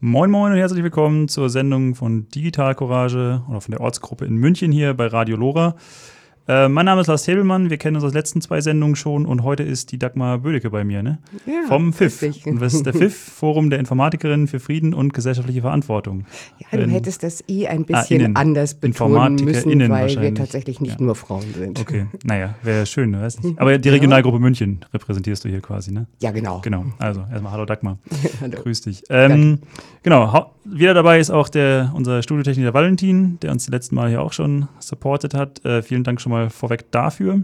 Moin Moin und herzlich willkommen zur Sendung von Digital Courage oder von der Ortsgruppe in München hier bei Radio Lora. Äh, mein Name ist Lars Hebelmann, wir kennen uns aus den letzten zwei Sendungen schon und heute ist die Dagmar Bödecke bei mir, ne? Ja, Vom FIF. richtig. Und was ist der FIF? Forum der Informatikerinnen für Frieden und gesellschaftliche Verantwortung. Ja, du Ähm, hättest das I ein bisschen innen. anders betonen InformatikerInnen müssen, weil wir tatsächlich nicht Ja. nur Frauen sind. Okay, naja, wäre schön, ne? weiß nicht. Aber die Regionalgruppe München repräsentierst du hier quasi, ne? Ja, genau. Genau, also erstmal Hallo Dagmar. Hallo. Grüß dich. Ähm, genau, wieder dabei ist auch der, unser Studiotechniker Valentin, der uns die letzten Mal hier auch schon supportet hat. Äh, vielen Dank schon mal vorweg dafür.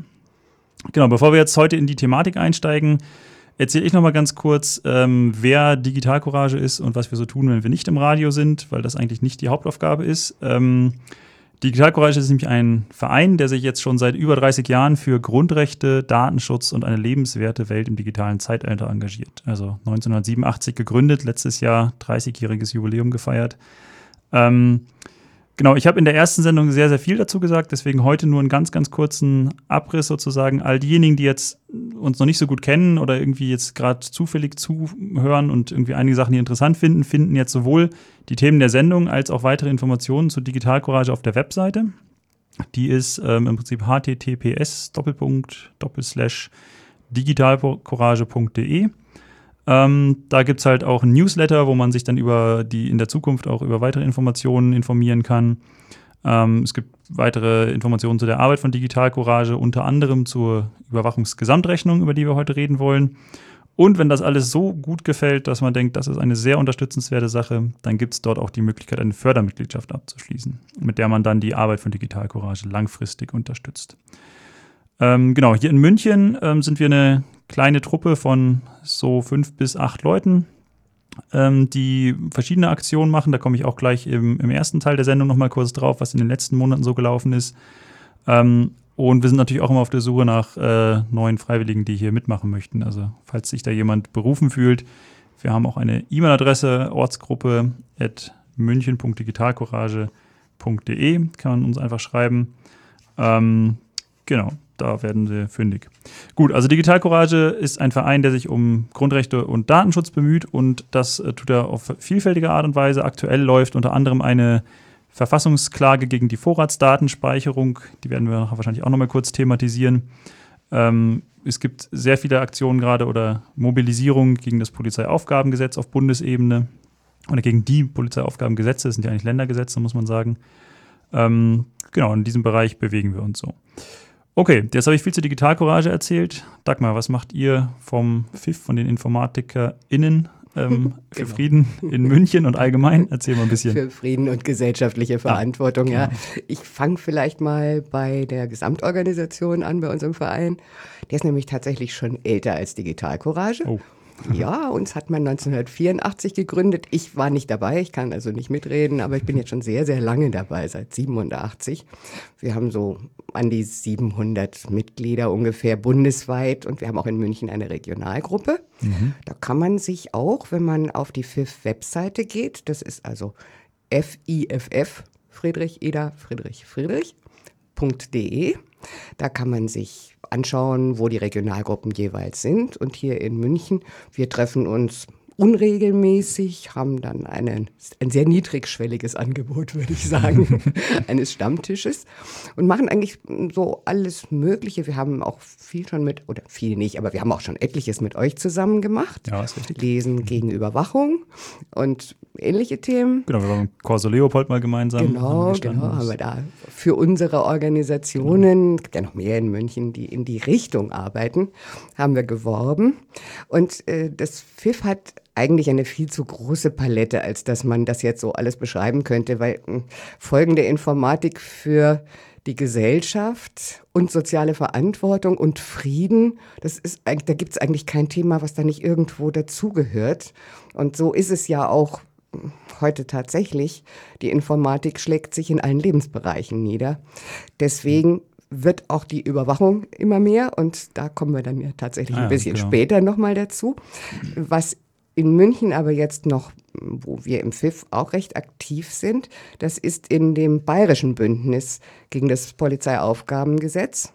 Genau, bevor wir jetzt heute in die Thematik einsteigen, erzähle ich noch mal ganz kurz, ähm, wer Digital Courage ist und was wir so tun, wenn wir nicht im Radio sind, weil das eigentlich nicht die Hauptaufgabe ist. Ähm, Digital Courage ist nämlich ein Verein, der sich jetzt schon seit über 30 Jahren für Grundrechte, Datenschutz und eine lebenswerte Welt im digitalen Zeitalter engagiert. Also 1987 gegründet, letztes Jahr 30-jähriges Jubiläum gefeiert. Ähm, genau, ich habe in der ersten Sendung sehr, sehr viel dazu gesagt, deswegen heute nur einen ganz, ganz kurzen Abriss sozusagen. All diejenigen, die jetzt uns noch nicht so gut kennen oder irgendwie jetzt gerade zufällig zuhören und irgendwie einige Sachen hier interessant finden, finden jetzt sowohl die Themen der Sendung als auch weitere Informationen zu Digital Courage auf der Webseite. Die ist ähm, im Prinzip https digitalcourage.de. Ähm, da gibt es halt auch ein Newsletter, wo man sich dann über die in der Zukunft auch über weitere Informationen informieren kann. Ähm, es gibt weitere Informationen zu der Arbeit von Digital Courage, unter anderem zur Überwachungsgesamtrechnung, über die wir heute reden wollen. Und wenn das alles so gut gefällt, dass man denkt, das ist eine sehr unterstützenswerte Sache, dann gibt es dort auch die Möglichkeit, eine Fördermitgliedschaft abzuschließen, mit der man dann die Arbeit von Digital Courage langfristig unterstützt. Ähm, genau, hier in München ähm, sind wir eine kleine Truppe von so fünf bis acht Leuten, ähm, die verschiedene Aktionen machen. Da komme ich auch gleich im, im ersten Teil der Sendung nochmal kurz drauf, was in den letzten Monaten so gelaufen ist. Ähm, und wir sind natürlich auch immer auf der Suche nach äh, neuen Freiwilligen, die hier mitmachen möchten. Also falls sich da jemand berufen fühlt, wir haben auch eine E-Mail-Adresse, ortsgruppe at münchen.digitalcourage.de, kann man uns einfach schreiben. Ähm, genau, da werden sie fündig. Gut, also Digital Courage ist ein Verein, der sich um Grundrechte und Datenschutz bemüht und das äh, tut er auf vielfältige Art und Weise. Aktuell läuft unter anderem eine Verfassungsklage gegen die Vorratsdatenspeicherung. Die werden wir wahrscheinlich auch nochmal kurz thematisieren. Ähm, es gibt sehr viele Aktionen gerade oder Mobilisierung gegen das Polizeiaufgabengesetz auf Bundesebene oder gegen die Polizeiaufgabengesetze. Das sind ja eigentlich Ländergesetze, muss man sagen. Ähm, genau, in diesem Bereich bewegen wir uns so. Okay, jetzt habe ich viel zu Digitalcourage erzählt. Dagmar, was macht ihr vom FIF, von den InformatikerInnen ähm, für Genau. Frieden in München und allgemein? Erzähl mal ein bisschen. Für Frieden und gesellschaftliche Verantwortung, ja. Ich fange vielleicht mal bei der Gesamtorganisation an, bei unserem Verein. Der ist nämlich tatsächlich schon älter als Digital Courage. Oh. Ja, uns hat man 1984 gegründet. Ich war nicht dabei, ich kann also nicht mitreden, aber ich bin jetzt schon sehr, sehr lange dabei, seit 87. Wir haben so an die 700 Mitglieder ungefähr bundesweit und wir haben auch in München eine Regionalgruppe. Da kann man sich auch, wenn man auf die FIF-Webseite geht, das ist also FIFF, Friedrich, Ida, Friedrich, Friedrich, .de. Da kann man sich anschauen, wo die Regionalgruppen jeweils sind. Und hier in München, wir treffen uns unregelmäßig, haben dann einen, ein sehr niedrigschwelliges Angebot, würde ich sagen, eines Stammtisches und machen eigentlich so alles Mögliche. Wir haben auch viel schon mit, oder viel nicht, aber wir haben auch schon etliches mit euch zusammen gemacht. Ja, ist richtig. Lesen gegen Überwachung und ähnliche Themen. Genau, wir waren mit Corso Leopold mal gemeinsam. Genau, genau, haben wir da für unsere Organisationen, es gibt ja noch mehr in München, die in die Richtung arbeiten, haben wir geworben. Und äh, das FIF hat eigentlich eine viel zu große Palette, als dass man das jetzt so alles beschreiben könnte, weil mh, folgende Informatik für die Gesellschaft und soziale Verantwortung und Frieden, das ist da gibt es eigentlich kein Thema, was da nicht irgendwo dazugehört. Und so ist es ja auch heute tatsächlich. Die Informatik schlägt sich in allen Lebensbereichen nieder. Deswegen wird auch die Überwachung immer mehr und da kommen wir dann ja tatsächlich Ah ja, ein bisschen genau. später nochmal dazu. Was in München aber jetzt noch, wo wir im FIF auch recht aktiv sind, das ist in dem bayerischen Bündnis gegen das Polizeiaufgabengesetz.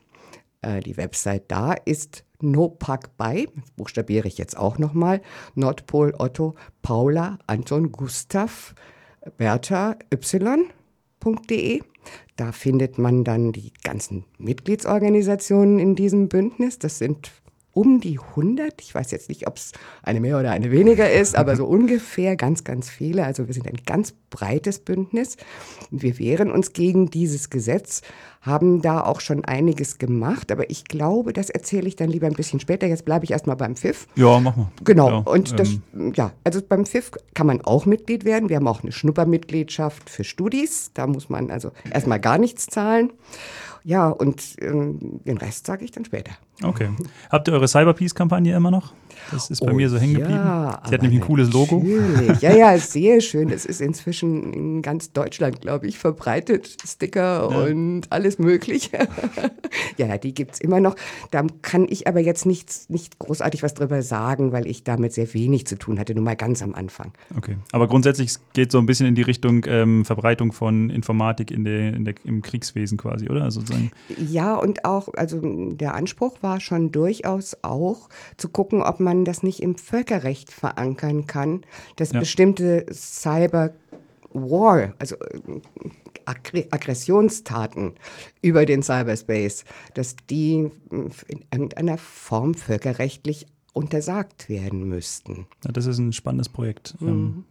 Äh, die Website da ist das buchstabiere ich jetzt auch nochmal, Nordpol Otto Paula Anton Gustav Bertha Y.de. Da findet man dann die ganzen Mitgliedsorganisationen in diesem Bündnis. Das sind um die 100. Ich weiß jetzt nicht, ob es eine mehr oder eine weniger ist, aber so ungefähr ganz, ganz viele. Also wir sind ein ganz breites Bündnis. Wir wehren uns gegen dieses Gesetz, haben da auch schon einiges gemacht, aber ich glaube, das erzähle ich dann lieber ein bisschen später. Jetzt bleibe ich erstmal beim FIF. Ja, mach mal. Genau. Ja, Und das, ähm, ja, also beim FIF kann man auch Mitglied werden. Wir haben auch eine Schnuppermitgliedschaft für Studis. Da muss man also erstmal gar nichts zahlen. Ja, und ähm, den Rest sage ich dann später. Okay. Habt ihr eure Cyberpeace-Kampagne immer noch? Das ist bei Oh mir so hängen geblieben. ja, Sie hat nämlich ein cooles Logo. Ja, ja, sehr schön. Es ist inzwischen in ganz Deutschland, glaube ich, verbreitet. Sticker und alles Mögliche. ja, ja, die gibt's immer noch. Da kann ich aber jetzt nichts, nicht großartig was drüber sagen, weil ich damit sehr wenig zu tun hatte, nur mal ganz am Anfang. Okay. Aber grundsätzlich geht so ein bisschen in die Richtung ähm, Verbreitung von Informatik in der, in der, im Kriegswesen quasi, oder? Also sozusagen. Ja, und auch, also der Anspruch war schon durchaus auch zu gucken, ob man das nicht im Völkerrecht verankern kann, dass Ja. bestimmte Cyber War, also äh, Aggressionstaten über den Cyberspace, dass die mh, in irgendeiner Form völkerrechtlich untersagt werden müssten. Ja, das ist ein spannendes Projekt. Mhm. Ähm,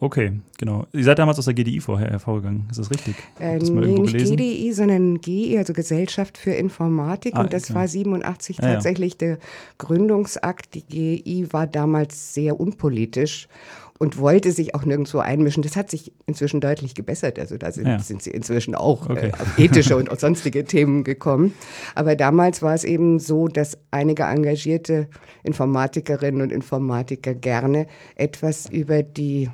okay, genau. Ihr seid damals aus der GDI vorher hervorgegangen, ist das richtig? Äh, das nee, nicht gelesen? GDI, sondern GI, also Gesellschaft für Informatik. Ah, und das okay. war 87 Ja, ja. tatsächlich der Gründungsakt. Die GI war damals sehr unpolitisch und wollte sich auch nirgendwo einmischen. Das hat sich inzwischen deutlich gebessert. Also da sind, Ja. sind sie inzwischen auch Okay. äh, auf ethische und auch sonstige Themen gekommen. Aber damals war es eben so, dass einige engagierte Informatikerinnen und Informatiker gerne etwas über die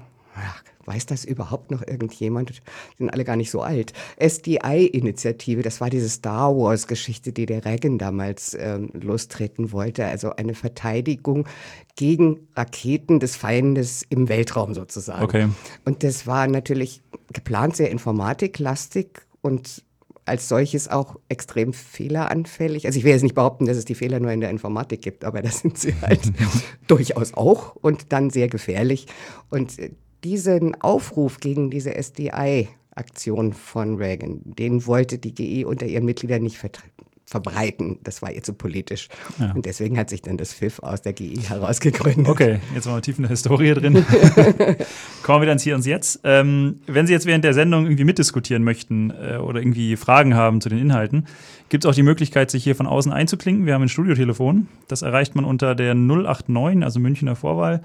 Weiß das überhaupt noch irgendjemand? Sind alle gar nicht so alt. SDI-Initiative, das war diese Star Wars-Geschichte, die der Reagan damals ähm, lostreten wollte. Also eine Verteidigung gegen Raketen des Feindes im Weltraum sozusagen. Okay. Und das war natürlich geplant sehr informatiklastig und als solches auch extrem fehleranfällig. Also ich will jetzt nicht behaupten, dass es die Fehler nur in der Informatik gibt, aber das sind sie halt durchaus auch und dann sehr gefährlich. Und äh, diesen Aufruf gegen diese SDI-Aktion von Reagan, den wollte die GE unter ihren Mitgliedern nicht verbreiten. Das war ihr zu politisch. Ja. Und deswegen hat sich dann das FIF aus der GE herausgegründet. Okay, jetzt waren wir tief in der Historie drin. Kommen wir dann hier ans Jetzt. Ähm, wenn Sie jetzt während der Sendung irgendwie mitdiskutieren möchten äh, oder irgendwie Fragen haben zu den Inhalten, gibt es auch die Möglichkeit, sich hier von außen einzuklinken. Wir haben ein Studiotelefon. Das erreicht man unter der 089, also Münchner Vorwahl,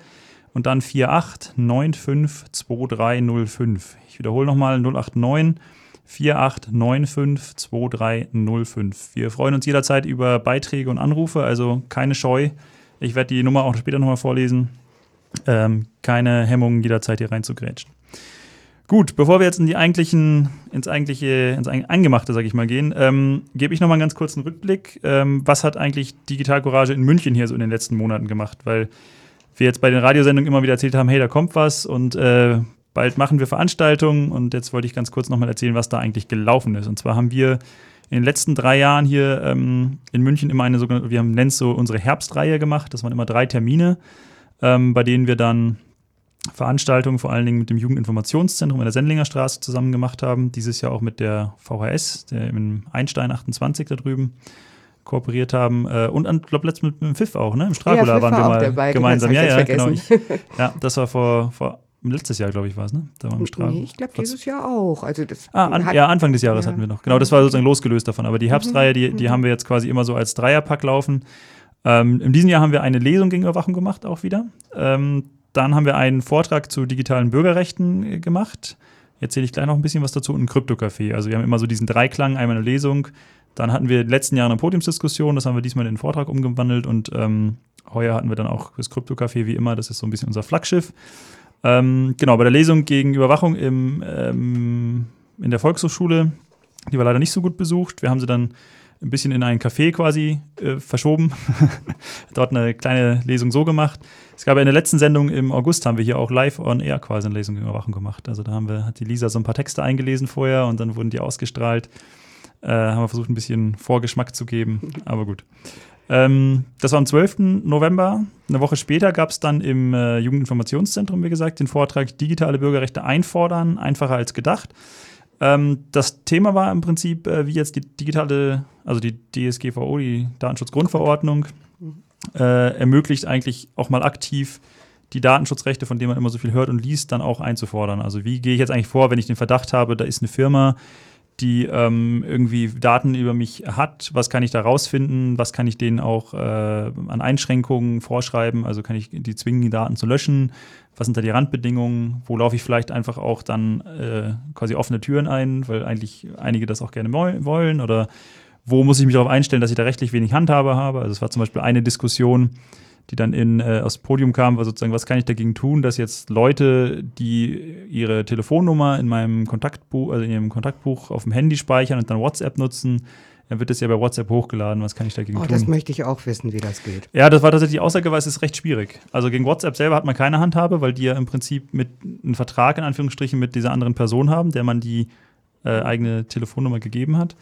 und dann 48952305. Ich wiederhole nochmal 089 48952305. Wir freuen uns jederzeit über Beiträge und Anrufe, also keine Scheu. Ich werde die Nummer auch später nochmal vorlesen. Ähm, keine Hemmungen, jederzeit hier reinzugrätschen. Gut, bevor wir jetzt in die eigentlichen, ins eigentliche, ins Eing- Eingemachte, sag ich mal, gehen, ähm, gebe ich nochmal einen ganz kurzen Rückblick. Ähm, was hat eigentlich Digital Courage in München hier so in den letzten Monaten gemacht? Weil wir jetzt bei den Radiosendungen immer wieder erzählt haben, hey, da kommt was und äh, bald machen wir Veranstaltungen und jetzt wollte ich ganz kurz nochmal erzählen, was da eigentlich gelaufen ist. Und zwar haben wir in den letzten drei Jahren hier ähm, in München immer eine sogenannte, wir haben es so unsere Herbstreihe gemacht. Das waren immer drei Termine, ähm, bei denen wir dann Veranstaltungen vor allen Dingen mit dem Jugendinformationszentrum in der Sendlinger Straße zusammen gemacht haben. Dieses Jahr auch mit der VHS, der im Einstein 28 da drüben kooperiert haben. Äh, und ich glaube, letztens mit, mit dem FIF auch, ne? Im Stragula FIF waren wir mal dabei, gemeinsam. das Ja, ja, genau. Ich, ja, das war vor, vor letztes Jahr, glaube ich, war es, ne? Da waren wir im Stragula. Nee, ich glaube dieses Jahr auch. Also das Ah, an, ja, Anfang des Jahres ja. hatten wir noch. Genau, das war sozusagen losgelöst davon. Aber die Herbstreihe, die, Mhm. die haben wir jetzt quasi immer so als Dreierpack laufen. Ähm, in diesem Jahr haben wir eine Lesung gegen Überwachung gemacht, auch wieder. Ähm, dann haben wir einen Vortrag zu digitalen Bürgerrechten äh, gemacht. Erzähle ich gleich noch ein bisschen was dazu. Und ein Krypto-Café. Also wir haben immer so diesen Dreiklang, einmal eine Lesung. Dann hatten wir in den letzten Jahren eine Podiumsdiskussion. Das haben wir diesmal in einen Vortrag umgewandelt. Und ähm, heuer hatten wir dann auch das Krypto-Café wie immer. Das ist so ein bisschen unser Flaggschiff. Ähm, genau, bei der Lesung gegen Überwachung im, ähm, in der Volkshochschule, die war leider nicht so gut besucht. Wir haben sie dann ein bisschen in ein Café quasi äh, verschoben. Dort eine kleine Lesung so gemacht. Es gab ja in der letzten Sendung im August haben wir hier auch live on air quasi eine Lesung gegen Überwachung gemacht. Also da haben wir, hat die Lisa so ein paar Texte eingelesen vorher und dann wurden die ausgestrahlt. Äh, haben wir versucht, ein bisschen Vorgeschmack zu geben, aber gut. Ähm, das war am 12. November. Eine Woche später gab es dann im äh, Jugendinformationszentrum, wie gesagt, den Vortrag Digitale Bürgerrechte einfordern, einfacher als gedacht. Ähm, das Thema war im Prinzip, äh, wie jetzt die digitale, also die DSGVO, die Datenschutzgrundverordnung, äh, ermöglicht eigentlich auch mal aktiv die Datenschutzrechte, von denen man immer so viel hört und liest, dann auch einzufordern. Also wie gehe ich jetzt eigentlich vor, wenn ich den Verdacht habe, da ist eine Firma, die ähm, irgendwie Daten über mich hat, was kann ich da rausfinden, was kann ich denen auch äh, an Einschränkungen vorschreiben, also kann ich die zwingen, die Daten zu löschen, was sind da die Randbedingungen, wo laufe ich vielleicht einfach auch dann äh, quasi offene Türen ein, weil eigentlich einige das auch gerne wollen? Oder wo muss ich mich darauf einstellen, dass ich da rechtlich wenig Handhabe habe. Also es war zum Beispiel eine Diskussion, die dann in, äh, aus Podium kam, war sozusagen, was kann ich dagegen tun, dass jetzt Leute, die ihre Telefonnummer in meinem Kontaktbuch, also in ihrem Kontaktbuch auf dem Handy speichern und dann WhatsApp nutzen, dann wird das ja bei WhatsApp hochgeladen. Was kann ich dagegen oh, tun? Das möchte ich auch wissen, wie das geht. Ja, das war tatsächlich die Aussage, weil es ist recht schwierig. Also gegen WhatsApp selber hat man keine Handhabe, weil die ja im Prinzip mit einem Vertrag in Anführungsstrichen mit dieser anderen Person haben, der man die äh, eigene Telefonnummer gegeben hat.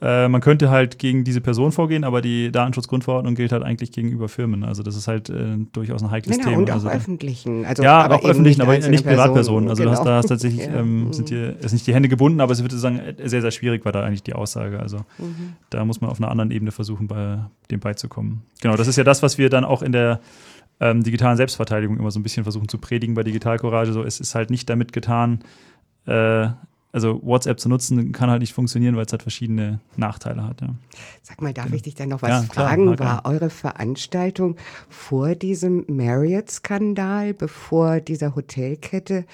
Äh, man könnte halt gegen diese Person vorgehen, aber die Datenschutzgrundverordnung gilt halt eigentlich gegenüber Firmen. Also das ist halt äh, durchaus ein heikles genau, Thema. Und auch also, öffentlichen. Also, ja, auch öffentlichen, aber nicht Privatpersonen. Also genau. du hast, da hast tatsächlich, ja. ähm, sind dir ist nicht die Hände gebunden, aber es wird sozusagen sehr, sehr schwierig, war da eigentlich die Aussage. Also Mhm. da muss man auf einer anderen Ebene versuchen, bei dem beizukommen. Genau, das ist ja das, was wir dann auch in der ähm, digitalen Selbstverteidigung immer so ein bisschen versuchen zu predigen bei Digital Courage. So, es ist halt nicht damit getan, äh, also WhatsApp zu nutzen, kann halt nicht funktionieren, weil es halt verschiedene Nachteile hat. Ja. Sag mal, darf ich dich dann noch was Ja, fragen? klar. War eure Veranstaltung vor diesem Marriott-Skandal, bevor dieser Hotelkette,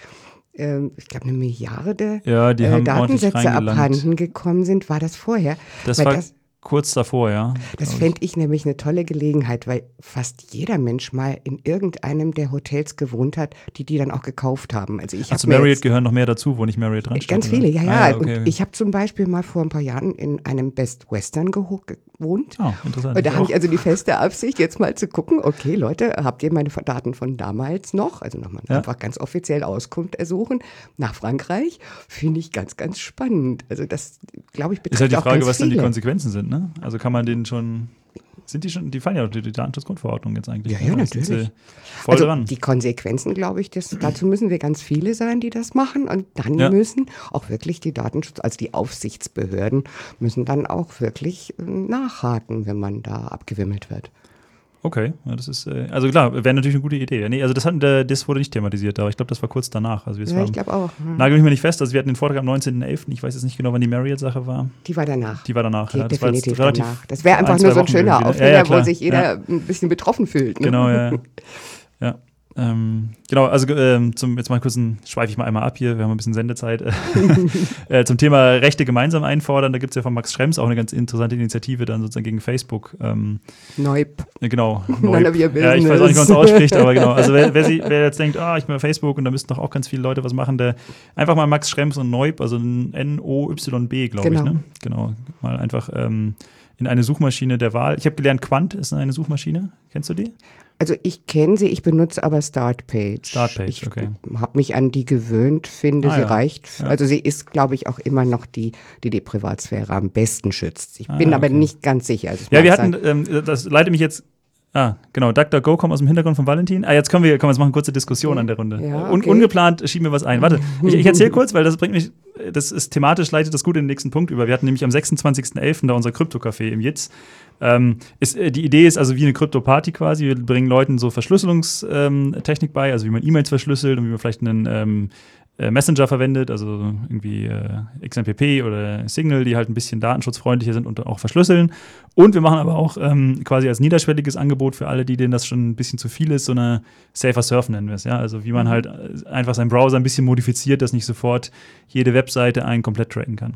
ähm, ich glaube, eine Milliarde Ja, die äh, Datensätze abhanden gekommen sind? War das vorher? Das Weil war das, kurz davor, ja. das fände ich nämlich eine tolle Gelegenheit, weil fast jeder Mensch mal in irgendeinem der Hotels gewohnt hat, die die dann auch gekauft haben. Also ich mir Marriott gehören noch mehr dazu, wo nicht Marriott dran Ganz viele, ja, ja. Ah, ja okay. Und ich habe zum Beispiel mal vor ein paar Jahren in einem Best Western geho- gewohnt. Ah, interessant. Und da habe ich also die feste Absicht, jetzt mal zu gucken, okay, Leute, habt ihr meine Daten von damals noch? Also nochmal Ja. einfach ganz offiziell Auskunft ersuchen nach Frankreich. Finde ich ganz, ganz spannend. Also das, glaube ich, betrifft Ist halt die Frage, was dann die viele. Konsequenzen sind, ne? Also kann man den schon. Sind die schon, die fallen ja unter die Datenschutzgrundverordnung jetzt eigentlich. Ja, ne? ja, Da sind natürlich. Voll also dran. die Konsequenzen, glaube ich, das, dazu müssen wir ganz viele sein, die das machen. Und dann Ja. müssen auch wirklich die Datenschutz, also die Aufsichtsbehörden, müssen dann auch wirklich äh, nachhaken, wenn man da abgewimmelt wird. Okay, ja, das ist, äh, also klar, wäre natürlich eine gute Idee. Ja, nee, also das, hat, das wurde nicht thematisiert, aber ich glaube, das war kurz danach. Also wir Ja, waren, ich glaube auch. Hm. Nagel mich mal nicht fest, also wir hatten den Vortrag am 19.11., ich weiß jetzt nicht genau, wann die Marriott-Sache war. Die war danach. Die war danach, Die ja. Das war definitiv relativ danach. Das wäre ein, einfach zwei nur so ein Wochen schöner. Aufhänger, Ja, ja, wo sich jeder ein bisschen betroffen fühlt. Ne? Genau, ja. ja. Ähm, genau, also ähm, zum, jetzt mal kurz ein, schweife ich mal einmal ab hier, wir haben ein bisschen Sendezeit. äh, zum Thema Rechte gemeinsam einfordern, da gibt es ja von Max Schrems auch eine ganz interessante Initiative dann sozusagen gegen Facebook. Ähm, Neub. äh, genau. Your ja, ich weiß auch nicht, wie man es ausspricht, aber genau. Also wer, wer, sie, wer jetzt denkt, ah, ich bin bei Facebook und da müssten doch auch ganz viele Leute was machen, der einfach mal Max Schrems und Neub, also N-O-Y-B, glaube Genau. ich, ne? Genau. Mal einfach ähm, in eine Suchmaschine der Wahl. Ich habe gelernt, Quant ist eine Suchmaschine. Kennst du die? Also ich kenne sie, ich benutze aber Startpage. Startpage, ich okay. habe mich an die gewöhnt, finde, Ah, sie ja. reicht. Ja. Also sie ist, glaube ich, auch immer noch die, die die Privatsphäre am besten schützt. Ich Ah, bin aber okay. nicht ganz sicher. Also Ja, wir hatten, ähm, das leitet mich jetzt. Ah, genau, DuckDuckGo kommt aus dem Hintergrund von Valentin. Ah, jetzt können wir, wir jetzt machen, kurze Diskussion an der Runde. Ja, Un, okay. ungeplant schieben wir was ein. Warte, ich, ich erzähle kurz, weil das bringt mich, das ist thematisch, leitet das gut in den nächsten Punkt über. Wir hatten nämlich am 26.11. da unser Krypto-Café im Jitz. Ähm, ist, äh, die Idee ist also wie eine Krypto-Party quasi. Wir bringen Leuten so Verschlüsselungstechnik bei, also wie man E-Mails verschlüsselt und wie man vielleicht einen ähm, äh, Messenger verwendet, also irgendwie äh, XMPP oder Signal, die halt ein bisschen datenschutzfreundlicher sind und auch verschlüsseln. Und wir machen aber auch ähm, quasi als niederschwelliges Angebot für alle, die denen das schon ein bisschen zu viel ist, so eine Safer Surf nennen wir es. Ja? Also wie man halt äh, einfach seinen Browser ein bisschen modifiziert, dass nicht sofort jede Webseite einen komplett tracken kann.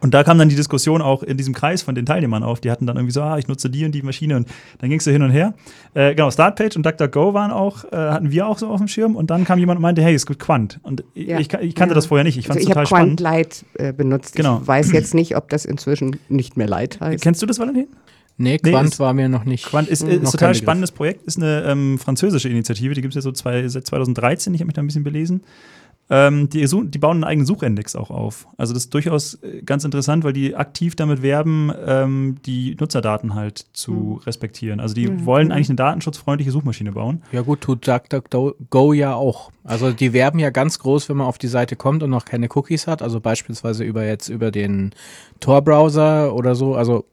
Und da kam dann die Diskussion auch in diesem Kreis von den Teilnehmern auf. Die hatten dann irgendwie so, ah, ich nutze die und die Maschine. Und dann ging es so hin und her. Äh, genau, Startpage und DuckDuckGo waren auch, äh, hatten wir auch so auf dem Schirm. Und dann kam jemand und meinte, hey, es gibt Quant. Und Ja. ich, ich kannte Ja. das vorher nicht. Ich fand also es ich total habe spannend. Quant Light äh, benutzt. Genau. Ich weiß jetzt nicht, ob das inzwischen nicht mehr Light heißt. Kennst du das, Valentin? Nee, Nee, Quant ist- war mir noch nicht. Quant ist, Mhm. ist Noch total spannendes Projekt, ist eine ähm, französische Initiative, die gibt es ja so zwei, seit 2013, ich habe mich da ein bisschen belesen. Ähm, die, die, bauen einen eigenen Suchindex auch auf. Also das ist durchaus äh, ganz interessant, weil die aktiv damit werben, ähm, die Nutzerdaten halt zu mhm. respektieren. Also die mhm. wollen eigentlich eine datenschutzfreundliche Suchmaschine bauen. Ja gut, tut DuckDuckGo ja auch. Also die werben ja ganz groß, wenn man auf die Seite kommt und noch keine Cookies hat. Also beispielsweise über jetzt über den Tor-Browser oder so. Also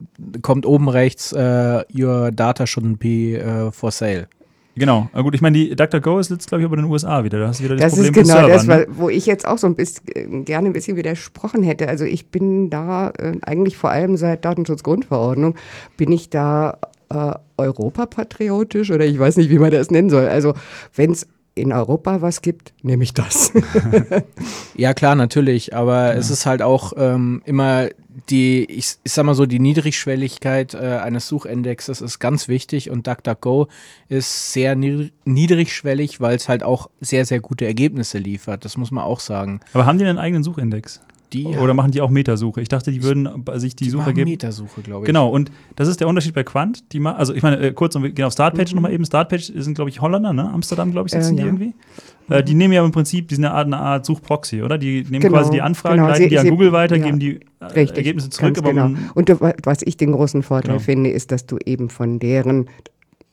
kommt oben rechts uh, Your Data shouldn't be uh, for sale. Genau. Aber gut, ich meine, die DuckDuckGo ist jetzt, glaube ich, aber in den USA wieder. Da hast du wieder das, das Problem ist genau Servern, das, ne? wo ich jetzt auch so ein bisschen äh, gerne ein bisschen widersprochen hätte. Also ich bin da äh, eigentlich vor allem seit Datenschutzgrundverordnung bin ich da äh, europapatriotisch oder ich weiß nicht, wie man das nennen soll. Also wenn es in Europa was gibt, nehme ich das. ja, klar, natürlich. Aber ja. es ist halt auch ähm, immer die, ich, ich sag mal so, die Niedrigschwelligkeit äh, eines Suchindexes ist ganz wichtig und DuckDuckGo ist sehr niedrigschwellig, weil es halt auch sehr, sehr gute Ergebnisse liefert. Das muss man auch sagen. Aber haben die einen eigenen Suchindex? Die, Oder machen die auch Metasuche? Ich dachte, die würden sich die, die Suche geben. Metasuche, glaube ich. Genau, und das ist der Unterschied bei Quant. Die also ich meine, äh, kurz, wir gehen auf Startpage mhm. nochmal eben. Startpage sind, glaube ich, Holländer, ne? Amsterdam, glaube ich, sitzen äh, ja. die irgendwie. Mhm. Äh, die nehmen ja im Prinzip, die sind eine Art, eine Art Suchproxy, oder? Die nehmen genau, quasi die Anfragen, genau. leiten sie, die an Google weiter, ja. geben die äh, Richtig, Ergebnisse zurück. genau. Und was ich den großen Vorteil genau. finde, ist, dass du eben von deren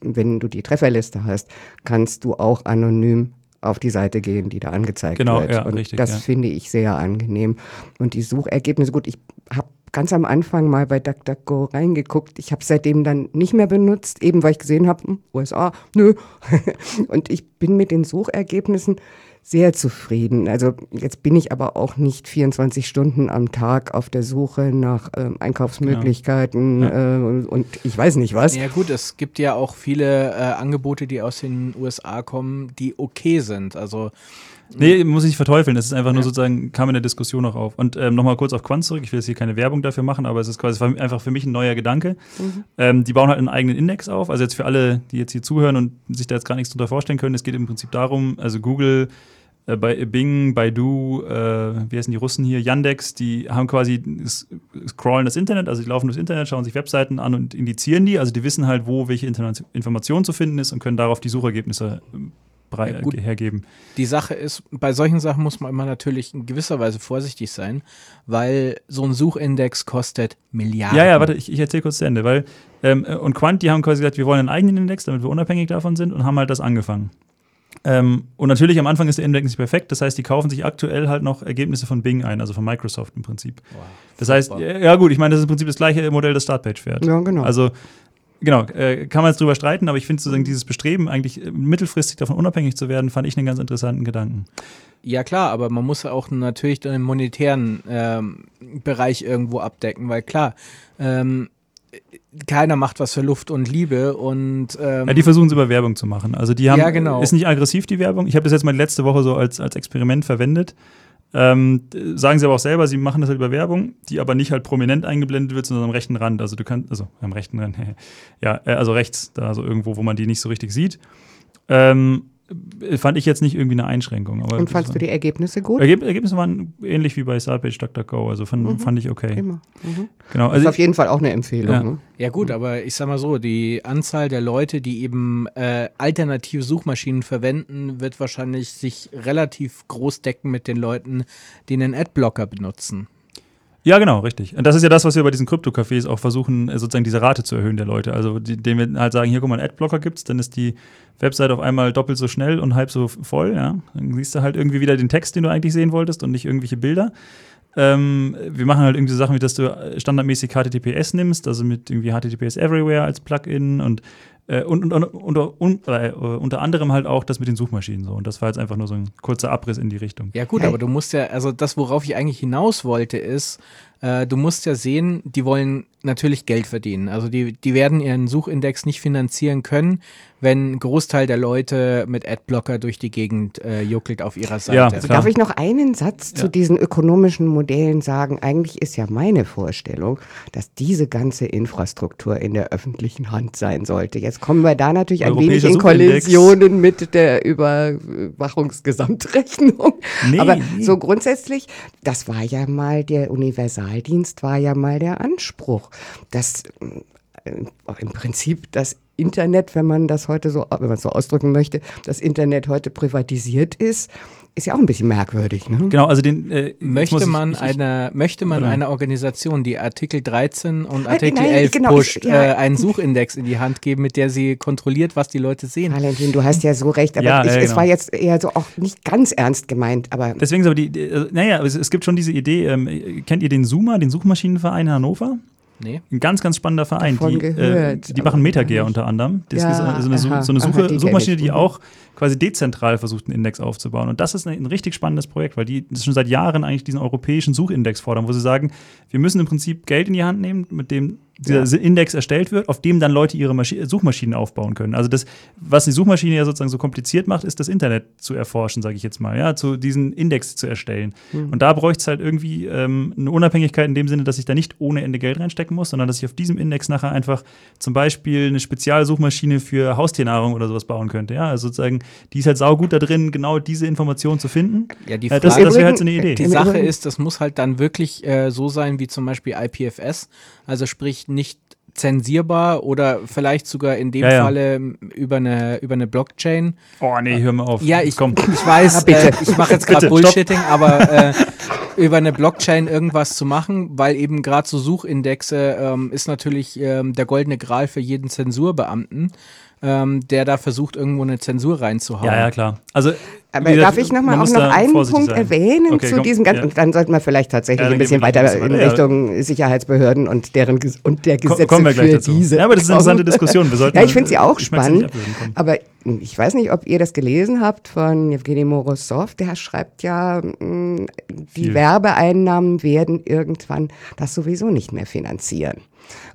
wenn du die Trefferliste hast, kannst du auch anonym auf die Seite gehen, die da angezeigt genau, wird. Ja, und richtig, das ja. finde ich sehr angenehm. Und die Suchergebnisse, gut, ich habe ganz am Anfang mal bei DuckDuckGo reingeguckt. Ich habe seitdem dann nicht mehr benutzt, eben weil ich gesehen habe, hm, USA, nö. und ich bin mit den Suchergebnissen sehr zufrieden. Also jetzt bin ich aber auch nicht 24 Stunden am Tag auf der Suche nach äh, Einkaufsmöglichkeiten ja. Ja. Äh, und ich weiß nicht was. Ja gut, es gibt ja auch viele äh, Angebote, die aus den USA kommen, die okay sind. Also Nee, muss ich nicht verteufeln. Es ist einfach ja. nur sozusagen, kam in der Diskussion noch auf. Und ähm, nochmal kurz auf Quant zurück. Ich will jetzt hier keine Werbung dafür machen, aber es ist quasi einfach für mich ein neuer Gedanke. Mhm. Ähm, die bauen halt einen eigenen Index auf. Also jetzt für alle, die jetzt hier zuhören und sich da jetzt gar nichts drunter vorstellen können, es geht im Prinzip darum, also Google bei Bing, Baidu, äh, wie heißen die Russen hier, Yandex, die haben quasi scrollen das Internet, also die laufen durchs Internet, schauen sich Webseiten an und indizieren die. Also die wissen halt, wo welche Information zu finden ist und können darauf die Suchergebnisse ja, hergeben. Die Sache ist, bei solchen Sachen muss man immer natürlich in gewisser Weise vorsichtig sein, weil so ein Suchindex kostet Milliarden. Ja, ja, warte, ich, ich erzähle kurz zu Ende, weil ähm, und Quant, die haben quasi gesagt, wir wollen einen eigenen Index, damit wir unabhängig davon sind und haben halt das angefangen. Ähm, und natürlich am Anfang ist der Index nicht perfekt. Das heißt, die kaufen sich aktuell halt noch Ergebnisse von Bing ein, also von Microsoft im Prinzip. Wow, das heißt, ja gut, ich meine, das ist im Prinzip das gleiche Modell, das Startpage fährt. Ja, genau. Also genau, äh, kann man jetzt drüber streiten, aber ich finde sozusagen dieses Bestreben, eigentlich äh, mittelfristig davon unabhängig zu werden, fand ich einen ganz interessanten Gedanken. Ja klar, aber man muss auch natürlich den monetären ähm, Bereich irgendwo abdecken, weil klar, ähm, keiner macht was für Luft und Liebe und ähm ja, die versuchen es über Werbung zu machen. Also die haben ja, genau. ist nicht aggressiv die Werbung. Ich habe das jetzt mal letzte Woche so als, als Experiment verwendet. Ähm, sagen sie aber auch selber, sie machen das halt über Werbung, die aber nicht halt prominent eingeblendet wird, sondern am rechten Rand. Also du kannst, also am rechten Rand, ja, äh, also rechts, da so irgendwo, wo man die nicht so richtig sieht. Ähm, fand ich jetzt nicht irgendwie eine Einschränkung. Und fandst du die Ergebnisse gut? Ergeb Ergebnisse waren ähnlich wie bei Startpage DuckDuckGo, also fand, mhm. fand ich okay. Immer. Mhm. Genau. Also ist auf jeden Fall auch eine Empfehlung. Ja. Ne? ja. gut, aber ich sag mal so, die Anzahl der Leute, die eben äh, alternative Suchmaschinen verwenden, wird wahrscheinlich sich relativ groß decken mit den Leuten, die einen Adblocker benutzen. Ja, genau, richtig. Und das ist ja das, was wir bei diesen Krypto-Cafés auch versuchen, äh, sozusagen diese Rate zu erhöhen der Leute. Also, die, denen wir halt sagen, hier, guck mal, einen Adblocker gibt's, dann ist die Website auf einmal doppelt so schnell und halb so voll, ja. Dann siehst du halt irgendwie wieder den Text, den du eigentlich sehen wolltest und nicht irgendwelche Bilder. Ähm, wir machen halt irgendwie so Sachen, wie dass du standardmäßig HTTPS nimmst, also mit irgendwie HTTPS Everywhere als Plugin und äh, und, und, und, unter, und äh, unter anderem halt auch das mit den Suchmaschinen so. Und das war jetzt einfach nur so ein kurzer Abriss in die Richtung. Ja, gut, aber du musst ja, also das, worauf ich eigentlich hinaus wollte, ist, äh, du musst ja sehen, die wollen natürlich Geld verdienen. Also die, die werden ihren Suchindex nicht finanzieren können, wenn ein Großteil der Leute mit Adblocker durch die Gegend äh, juckelt auf ihrer Seite. Ja, also darf ich noch einen Satz ja. zu diesen ökonomischen Modellen sagen? Eigentlich ist ja meine Vorstellung, dass diese ganze Infrastruktur in der öffentlichen Hand sein sollte. Jetzt kommen wir da natürlich ein wenig in Kollisionen mit der Überwachungsgesamtrechnung. Nee, Aber nee. so grundsätzlich, das war ja mal der Universaldienst, war ja mal der Anspruch dass äh, im Prinzip das Internet, wenn man das heute so, wenn man so ausdrücken möchte, das Internet heute privatisiert ist, ist ja auch ein bisschen merkwürdig. Ne? Genau, also den äh, möchte ich, man ich, eine möchte man oder? eine Organisation, die Artikel 13 und Artikel nein, 11 genau, pusht, ich- ja. äh, einen Suchindex in die Hand geben, mit der sie kontrolliert, was die Leute sehen. Valentin, du hast ja so recht, aber Ja, ich, ja, es genau. war jetzt eher so auch nicht ganz ernst gemeint, aber Deswegen ist aber die, äh, naja, es, es gibt schon diese Idee, ähm, kennt ihr den Zoomer, den Suchmaschinenverein in Hannover? Nee. Ein ganz, ganz spannender Verein. Davon die, gehört, äh, die machen Metagear unter anderem. Das Ja, ist äh, so eine, aha, so eine aha, Suche, die kenn Suchmaschine, die Mhm. auch quasi dezentral versucht, einen Index aufzubauen. Und das ist ein, richtig spannendes Projekt, weil die schon seit Jahren eigentlich diesen europäischen Suchindex fordern, wo sie sagen, wir müssen im Prinzip Geld in die Hand nehmen, mit dem dieser Index erstellt wird, auf dem dann Leute ihre Maschi Suchmaschinen aufbauen können. Also das, was die Suchmaschine ja sozusagen so kompliziert macht, ist das Internet zu erforschen, sage ich jetzt mal, ja, zu diesen Index zu erstellen. Und da bräuchte es halt irgendwie ähm, eine Unabhängigkeit in dem Sinne, dass ich da nicht ohne Ende Geld reinstecken muss, sondern dass ich auf diesem Index nachher einfach zum Beispiel eine Spezialsuchmaschine für Haustiernahrung oder sowas bauen könnte. Ja, also sozusagen, die ist halt saugut da drin, genau diese Informationen zu finden. Ja, die Äh, das, Frage- das wäre halt so eine Idee. Die Sache ist, das muss halt dann wirklich äh, so sein wie zum Beispiel IPFS, also sprich nicht zensierbar oder vielleicht sogar in dem Ja, ja. Falle über eine, über eine Blockchain. Oh nee, hör mal auf. Ja, ich, Komm. ich weiß, bitte. äh, ich mache jetzt gerade Bitte, stopp. Bullshitting, aber äh, über eine Blockchain irgendwas zu machen, weil eben gerade so Suchindexe ähm, ist natürlich ähm, der goldene Gral für jeden Zensurbeamten, ähm, der da versucht, irgendwo eine Zensur reinzuhauen. Ja, ja, klar. Also, Aber darf ich noch mal man auch noch einen Punkt sein. erwähnen Okay, zu komm, diesem ganzen, ja. und dann sollten wir vielleicht tatsächlich Ja, ein bisschen weiter in weiter, ja. Richtung Sicherheitsbehörden und deren und der Gesetze kommen wir gleich für dazu. diese. Ja, aber das ist eine interessante. Diskussion. Wir sollten, ja, ich finde sie auch spannend. Aber ich weiß nicht, ob ihr das gelesen habt von Evgeny Morozov. Der schreibt ja, die Viel. Werbeeinnahmen werden irgendwann das sowieso nicht mehr finanzieren.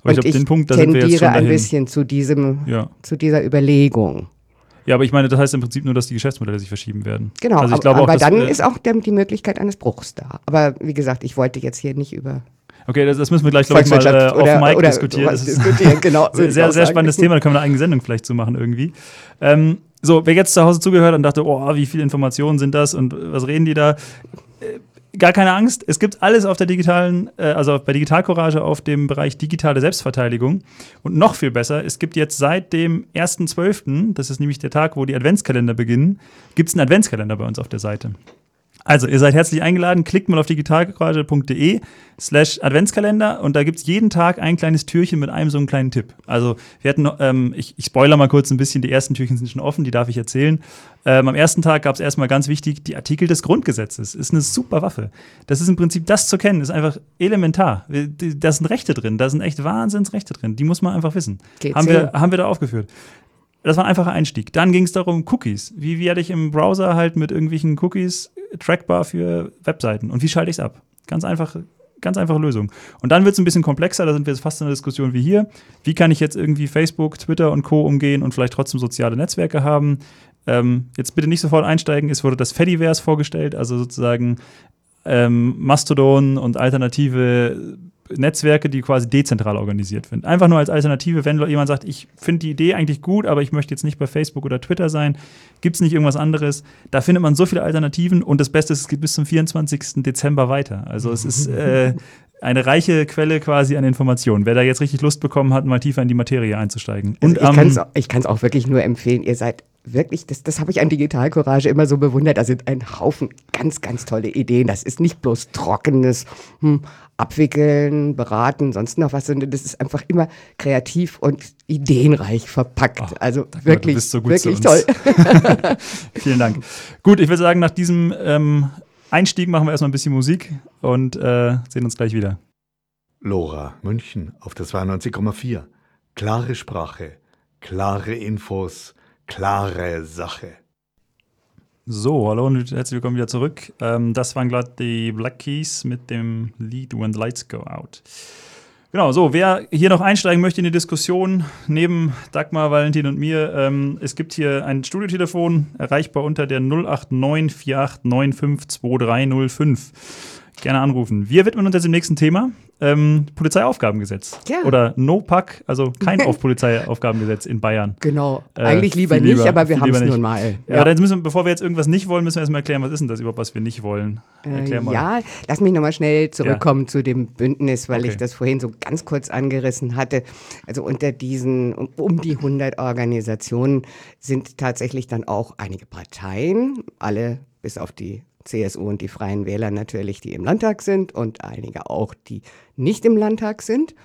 Aber ich Und glaub, den Punkt, da sind wir tendiere jetzt schon ein bisschen zu diesem, Ja. zu dieser Überlegung. Ja, aber ich meine, das heißt im Prinzip nur, dass die Geschäftsmodelle sich verschieben werden. Genau, also ich aber, glaube aber auch, dass, dann äh, ist auch die Möglichkeit eines Bruchs da. Aber wie gesagt, ich wollte jetzt hier nicht über Okay, das, das müssen wir gleich, glaube ich, mal äh, auf oder, Mic oder diskutieren. Das ist diskutieren. Genau, ich sehr, sehr spannendes Thema, da können wir eine eigene Sendung vielleicht zu machen irgendwie. Ähm, so, wer jetzt zu Hause zugehört und dachte, oh, wie viele Informationen sind das und was reden die da? Gar keine Angst, es gibt alles auf der digitalen, äh, also bei Digital Courage auf dem Bereich digitale Selbstverteidigung. Und noch viel besser, es gibt jetzt seit dem 1.12., das ist nämlich der Tag, wo die Adventskalender beginnen, gibt es einen Adventskalender bei uns auf der Seite. Also, ihr seid herzlich eingeladen. Klickt mal auf digitalcourage.de slash Adventskalender und da gibt es jeden Tag ein kleines Türchen mit einem so einem kleinen Tipp. Also, wir hatten, ähm, ich, ich spoiler mal kurz ein bisschen, die ersten Türchen sind schon offen, die darf ich erzählen. Ähm, am ersten Tag gab es erstmal ganz wichtig die Artikel des Grundgesetzes. Ist eine super Waffe. Das ist im Prinzip, das zu kennen, ist einfach elementar. Da sind Rechte drin, da sind echt Wahnsinnsrechte drin. Die muss man einfach wissen. Geht's Haben wir, hin? haben wir da aufgeführt. Das war ein einfacher Einstieg. Dann ging es darum, Cookies. Wie werde ich im Browser halt mit irgendwelchen Cookies trackbar für Webseiten? Und wie schalte ich es ab? Ganz einfach, ganz einfache Lösung. Und dann wird es ein bisschen komplexer, da sind wir jetzt fast in einer Diskussion wie hier. Wie kann ich jetzt irgendwie Facebook, Twitter und Co. umgehen und vielleicht trotzdem soziale Netzwerke haben? Ähm, jetzt bitte nicht sofort einsteigen, es wurde das Fediverse vorgestellt, also sozusagen ähm, Mastodon und alternative Netzwerke, die quasi dezentral organisiert sind. Einfach nur als Alternative, wenn jemand sagt, ich finde die Idee eigentlich gut, aber ich möchte jetzt nicht bei Facebook oder Twitter sein, gibt es nicht irgendwas anderes? Da findet man so viele Alternativen und das Beste ist, es geht bis zum 24. Dezember weiter. Also es ist äh, eine reiche Quelle quasi an Informationen. Wer da jetzt richtig Lust bekommen hat, mal tiefer in die Materie einzusteigen. Also Und am- ich kann es auch wirklich nur empfehlen. Ihr seid wirklich, das, das habe ich an Digital Courage immer so bewundert. Da sind ein Haufen ganz, ganz tolle Ideen. Das ist nicht bloß trockenes hm, Abwickeln, Beraten, sonst noch was, sondern das ist einfach immer kreativ und ideenreich verpackt. Ach, also du wirklich, bist so wirklich toll. Vielen Dank. Gut, ich würde sagen, nach diesem ähm, Einstieg machen wir erstmal ein bisschen Musik und äh, sehen uns gleich wieder. Lora, München auf der 92,4. Klare Sprache, klare Infos, klare Sache. So, hallo und herzlich willkommen wieder zurück. Ähm, das waren gerade die Black Keys mit dem Lied When the Lights Go Out. Genau, so, wer hier noch einsteigen möchte in die Diskussion, neben Dagmar, Valentin und mir, ähm, es gibt hier ein Studiotelefon, erreichbar unter der 089 4895 2305. Gerne anrufen. Wir widmen uns jetzt dem nächsten Thema. Ähm, Polizeiaufgabengesetz. Ja. Oder No-Pack, also kein auf Polizeiaufgabengesetz in Bayern. Genau. Äh, Eigentlich lieber nicht, lieber, aber wir haben es nun mal. Ja, dann müssen wir, bevor wir jetzt irgendwas nicht wollen, müssen wir erstmal erklären, was ist denn das überhaupt, was wir nicht wollen? Erklär Äh, mal. Ja, lass mich nochmal schnell zurückkommen zu dem Bündnis, weil Okay. ich das vorhin so ganz kurz angerissen hatte. Also unter diesen um, um die 100 Organisationen sind tatsächlich dann auch einige Parteien, alle bis auf die CSU und die Freien Wähler natürlich, die im Landtag sind und einige auch, die nicht im Landtag sind.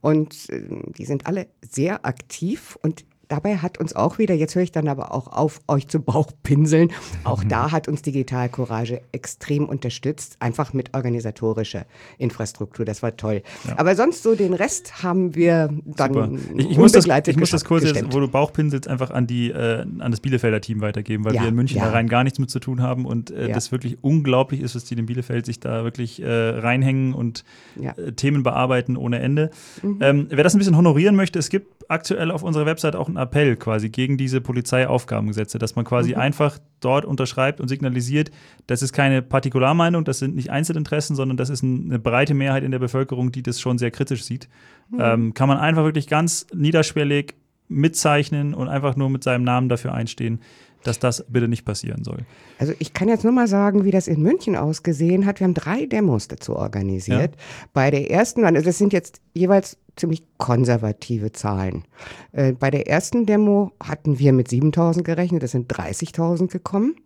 Und äh, die sind alle sehr aktiv und dabei hat uns auch wieder, jetzt höre ich dann aber auch auf, euch zu Bauchpinseln, auch da hat uns Digital Courage extrem unterstützt, einfach mit organisatorischer Infrastruktur. Das war toll. Ja. Aber sonst so den Rest haben wir dann ich, ich, muss das, ich muss das kurz jetzt, wo du Bauchpinselst, einfach an, die, äh, an das Bielefelder Team weitergeben, weil ja, wir in München ja. da rein gar nichts mit zu tun haben und äh, das wirklich unglaublich ist, was die in Bielefeld sich da wirklich äh, reinhängen und äh, Themen bearbeiten ohne Ende. Mhm. Ähm, wer das ein bisschen honorieren möchte, es gibt aktuell auf unserer Website auch einen Appell quasi gegen diese Polizeiaufgabengesetze, dass man quasi mhm. einfach dort unterschreibt und signalisiert, das ist keine Partikularmeinung, das sind nicht Einzelinteressen, sondern das ist eine breite Mehrheit in der Bevölkerung, die das schon sehr kritisch sieht. Mhm. Ähm, kann man einfach wirklich ganz niederschwellig mitzeichnen und einfach nur mit seinem Namen dafür einstehen, dass das bitte nicht passieren soll. Also ich kann jetzt nur mal sagen, wie das in München ausgesehen hat. Wir haben drei Demos dazu organisiert. Ja. Bei der ersten, also das sind jetzt jeweils ziemlich konservative Zahlen. Äh, bei der ersten Demo hatten wir mit 7000 gerechnet, das sind 30.000 gekommen.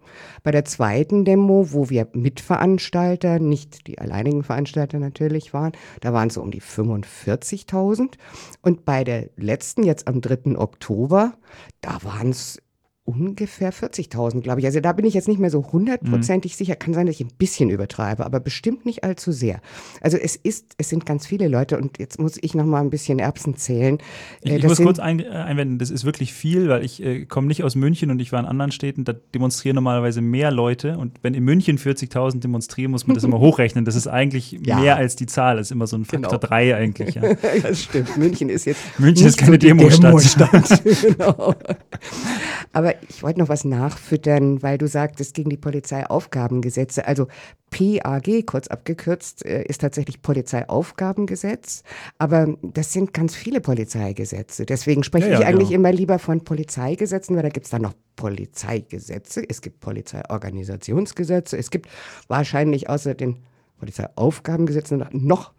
Bei der zweiten Demo, wo wir Mitveranstalter, nicht die alleinigen Veranstalter natürlich waren, da waren es so um die 45.000. Und bei der letzten, jetzt am 3. Oktober, da waren es ungefähr 40.000, glaube ich. Also da bin ich jetzt nicht mehr so hundertprozentig mhm. sicher. Kann sein, dass ich ein bisschen übertreibe, aber bestimmt nicht allzu sehr. Also es ist, es sind ganz viele Leute und jetzt muss ich noch mal ein bisschen Erbsen zählen. Ich, ich muss kurz ein, äh, einwenden, das ist wirklich viel, weil ich äh, komme nicht aus München und ich war in anderen Städten, da demonstrieren normalerweise mehr Leute und wenn in München 40.000 demonstrieren, muss man das immer hochrechnen. Das ist eigentlich ja. mehr als die Zahl, das ist immer so ein Faktor 3 genau. eigentlich. Ja. das stimmt, München ist jetzt München ist keine Demostadt. Demo genau. Aber ich wollte noch was nachfüttern, weil du sagtest gegen die Polizeiaufgabengesetze. Also PAG, kurz abgekürzt, äh, ist tatsächlich Polizeiaufgabengesetz. Aber das sind ganz viele Polizeigesetze. Deswegen spreche ja, ja, ich eigentlich genau. immer lieber von Polizeigesetzen, weil da gibt es dann noch Polizeigesetze, es gibt Polizeiorganisationsgesetze, es gibt wahrscheinlich außer den Polizeiaufgabengesetzen noch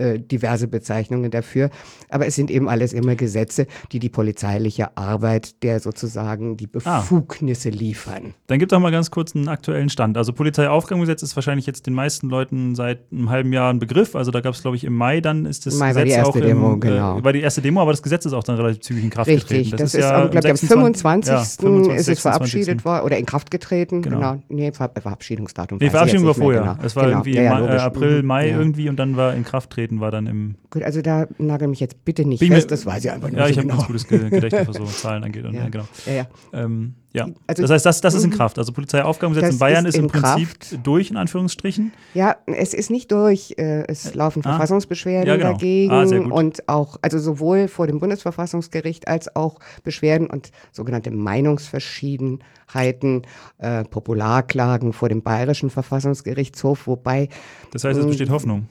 äh, diverse Bezeichnungen dafür. Aber es sind eben alles immer Gesetze, die die polizeiliche Arbeit der sozusagen die ah. Befugnisse ah. liefern. Dann gibt es auch mal ganz kurz einen aktuellen Stand. Also Polizeiaufgabengesetz ist wahrscheinlich jetzt den meisten Leuten seit einem halben Jahr ein Begriff. Also da gab es, glaube ich, im Mai dann ist das Mai Gesetz war die erste auch Demo, im, äh, genau. War die erste Demo, aber das Gesetz ist auch dann relativ zügig in Kraft Richtig, getreten. Das, das ist, ja, glaube ich, am 25. Ja, 25 ist es verabschiedet worden oder in Kraft getreten. Genau. genau. Nee, Ver Verabschiedungsdatum. Nee, Verabschiedung war vorher. Genau. Es war genau. irgendwie ja, ja, April, Mai irgendwie und dann war in Kraft treten war dann im Gut, also da nagel mich jetzt bitte nicht fest, das weiß ich einfach nicht. Ja, ich so habe genau. ein gutes Gedächtnis, was so Zahlen angeht. Und, ja. ja. genau. Ja, ja. Ähm, ja. Also, das heißt, das, das ist in mhm. Kraft. Also Polizeiaufgabengesetz in Bayern ist, ist im Prinzip Kraft. durch, in Anführungsstrichen. Ja, es ist nicht durch. Äh, es laufen ah. Verfassungsbeschwerden ja, genau. dagegen ah, und auch, also sowohl vor dem Bundesverfassungsgericht als auch Beschwerden und sogenannte Meinungsverschiedenheiten, äh, Popularklagen vor dem Bayerischen Verfassungsgerichtshof, wobei. Das heißt, es besteht ähm, Hoffnung.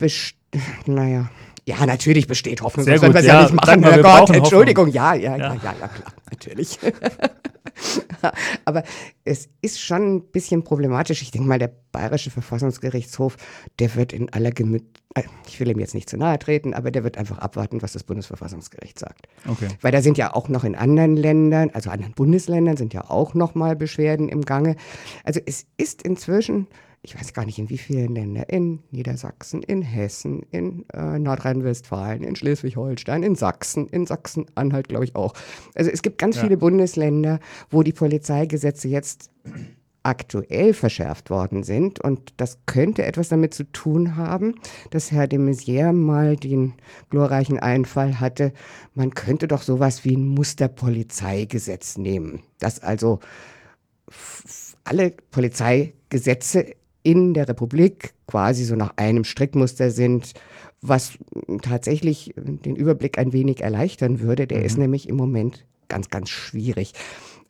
Es besteht naja. Ja, natürlich besteht Hoffnung. Sehr gut, wir ja, ja nicht machen. Mal, Gott, Entschuldigung, ja, ja, ja, ja, ja, klar, natürlich. aber es ist schon ein bisschen problematisch. Ich denke mal, der Bayerische Verfassungsgerichtshof, der wird in aller Gemüt, äh, ich will ihm jetzt nicht zu nahe treten, aber der wird einfach abwarten, was das Bundesverfassungsgericht sagt. Okay. Weil da sind ja auch noch in anderen Ländern, also anderen Bundesländern, sind ja auch noch mal Beschwerden im Gange. Also es ist inzwischen ich weiß gar nicht in wie vielen Ländern, in Niedersachsen, in Hessen, in äh, Nordrhein-Westfalen, in Schleswig-Holstein, in Sachsen, in Sachsen-Anhalt, glaube ich auch. Also es gibt ganz ja. viele Bundesländer, wo die Polizeigesetze jetzt aktuell verschärft worden sind. Und das könnte etwas damit zu tun haben, dass Herr de Maizière mal den glorreichen Einfall hatte, man könnte doch sowas wie ein Musterpolizeigesetz nehmen, das also alle Polizeigesetze in der Republik quasi so nach einem Strickmuster sind, was tatsächlich den Überblick ein wenig erleichtern würde. Der mhm. ist nämlich im Moment ganz, ganz schwierig.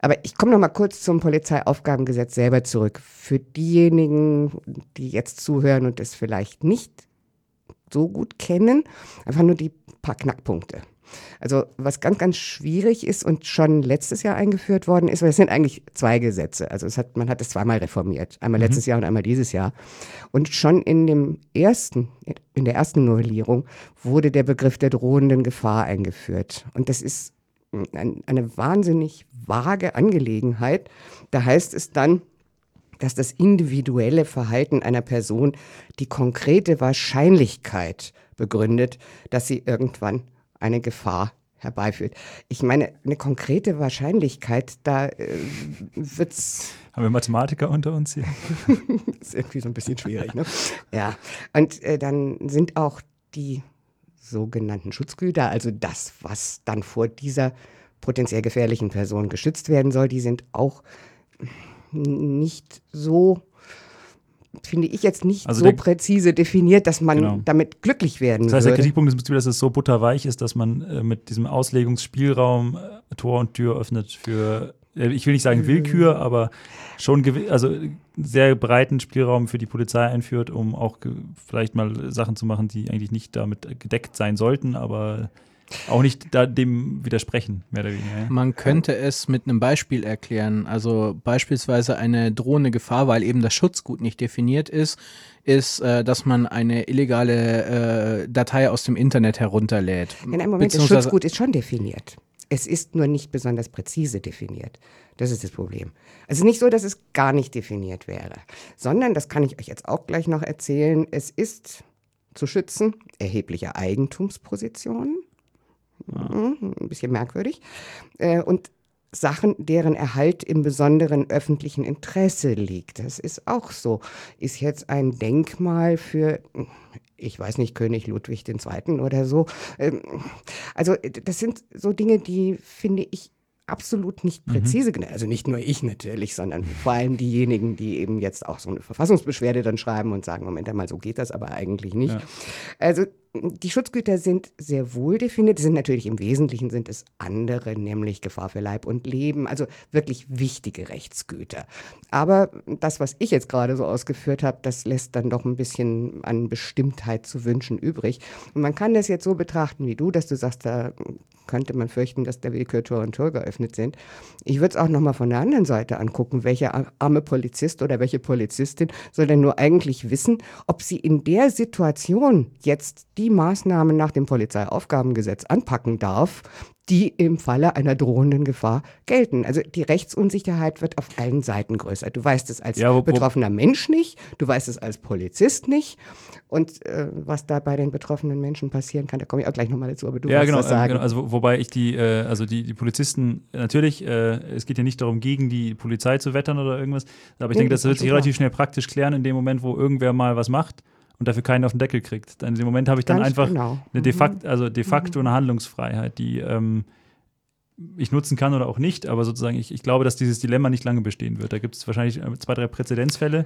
Aber ich komme noch mal kurz zum Polizeiaufgabengesetz selber zurück. Für diejenigen, die jetzt zuhören und es vielleicht nicht so gut kennen, einfach nur die paar Knackpunkte. Also was ganz, ganz schwierig ist und schon letztes Jahr eingeführt worden ist, weil es sind eigentlich zwei Gesetze. Also es hat, man hat es zweimal reformiert, einmal mhm. letztes Jahr und einmal dieses Jahr. Und schon in dem ersten, in der ersten Novellierung wurde der Begriff der drohenden Gefahr eingeführt. Und das ist ein, eine wahnsinnig vage Angelegenheit. Da heißt es dann, dass das individuelle Verhalten einer Person die konkrete Wahrscheinlichkeit begründet, dass sie irgendwann eine Gefahr herbeiführt. Ich meine, eine konkrete Wahrscheinlichkeit, da äh, wird's. Haben wir Mathematiker unter uns hier? ist irgendwie so ein bisschen schwierig, ne? Ja. Und äh, dann sind auch die sogenannten Schutzgüter, also das, was dann vor dieser potenziell gefährlichen Person geschützt werden soll, die sind auch nicht so finde ich jetzt nicht also so der, präzise definiert, dass man genau. damit glücklich werden Das heißt, würde. der Kritikpunkt ist, dass es so butterweich ist, dass man äh, mit diesem Auslegungsspielraum äh, Tor und Tür öffnet für, äh, ich will nicht sagen Willkür, mhm. aber schon also sehr breiten Spielraum für die Polizei einführt, um auch vielleicht mal Sachen zu machen, die eigentlich nicht damit gedeckt sein sollten, aber auch nicht da dem widersprechen, mehr oder weniger. Man könnte es mit einem Beispiel erklären. Also beispielsweise eine drohende Gefahr, weil eben das Schutzgut nicht definiert ist, ist, äh, dass man eine illegale äh, Datei aus dem Internet herunterlädt. In einem Moment, das Schutzgut ist schon definiert. Es ist nur nicht besonders präzise definiert. Das ist das Problem. Es ist nicht so, dass es gar nicht definiert wäre, sondern, das kann ich euch jetzt auch gleich noch erzählen, es ist zu schützen erhebliche Eigentumspositionen Mhm, ein bisschen merkwürdig. Äh, und Sachen, deren Erhalt im besonderen öffentlichen Interesse liegt. Das ist auch so. Ist jetzt ein Denkmal für, ich weiß nicht, König Ludwig II. oder so. Ähm, also das sind so Dinge, die finde ich absolut nicht mhm. präzise mhm. Also nicht nur ich natürlich, sondern vor allem diejenigen, die eben jetzt auch so eine Verfassungsbeschwerde dann schreiben und sagen, Moment einmal, so geht das aber eigentlich nicht. Ja. Also die Schutzgüter sind sehr wohl definiert. Die sind natürlich im Wesentlichen sind es andere, nämlich Gefahr für Leib und Leben, also wirklich wichtige Rechtsgüter. Aber das, was ich jetzt gerade so ausgeführt habe, das lässt dann doch ein bisschen an Bestimmtheit zu wünschen übrig. Und man kann das jetzt so betrachten wie du, dass du sagst, da könnte man fürchten, dass der Willkür Tor und Tor geöffnet sind. Ich würde es auch nochmal von der anderen Seite angucken. Welcher arme Polizist oder welche Polizistin soll denn nur eigentlich wissen, ob sie in der Situation jetzt die Maßnahmen nach dem Polizeiaufgabengesetz anpacken darf, die im Falle einer drohenden Gefahr gelten. Also die Rechtsunsicherheit wird auf allen Seiten größer. Du weißt es als ja, wo, betroffener Mensch nicht, du weißt es als Polizist nicht. Und äh, was da bei den betroffenen Menschen passieren kann, da komme ich auch gleich nochmal dazu, aber du ja, genau, was sagen. genau, also wobei ich die, äh, also die, die Polizisten, natürlich, äh, es geht ja nicht darum, gegen die Polizei zu wettern oder irgendwas, aber ich nee, denke, das, das wird sich relativ schnell praktisch klären in dem Moment, wo irgendwer mal was macht und dafür keinen auf den Deckel kriegt. In dem Moment habe ich dann Ganz einfach genau. eine de facto, mhm. also de facto mhm. eine Handlungsfreiheit, die ähm, ich nutzen kann oder auch nicht, aber sozusagen, ich, ich glaube, dass dieses Dilemma nicht lange bestehen wird. Da gibt es wahrscheinlich äh, zwei, drei Präzedenzfälle.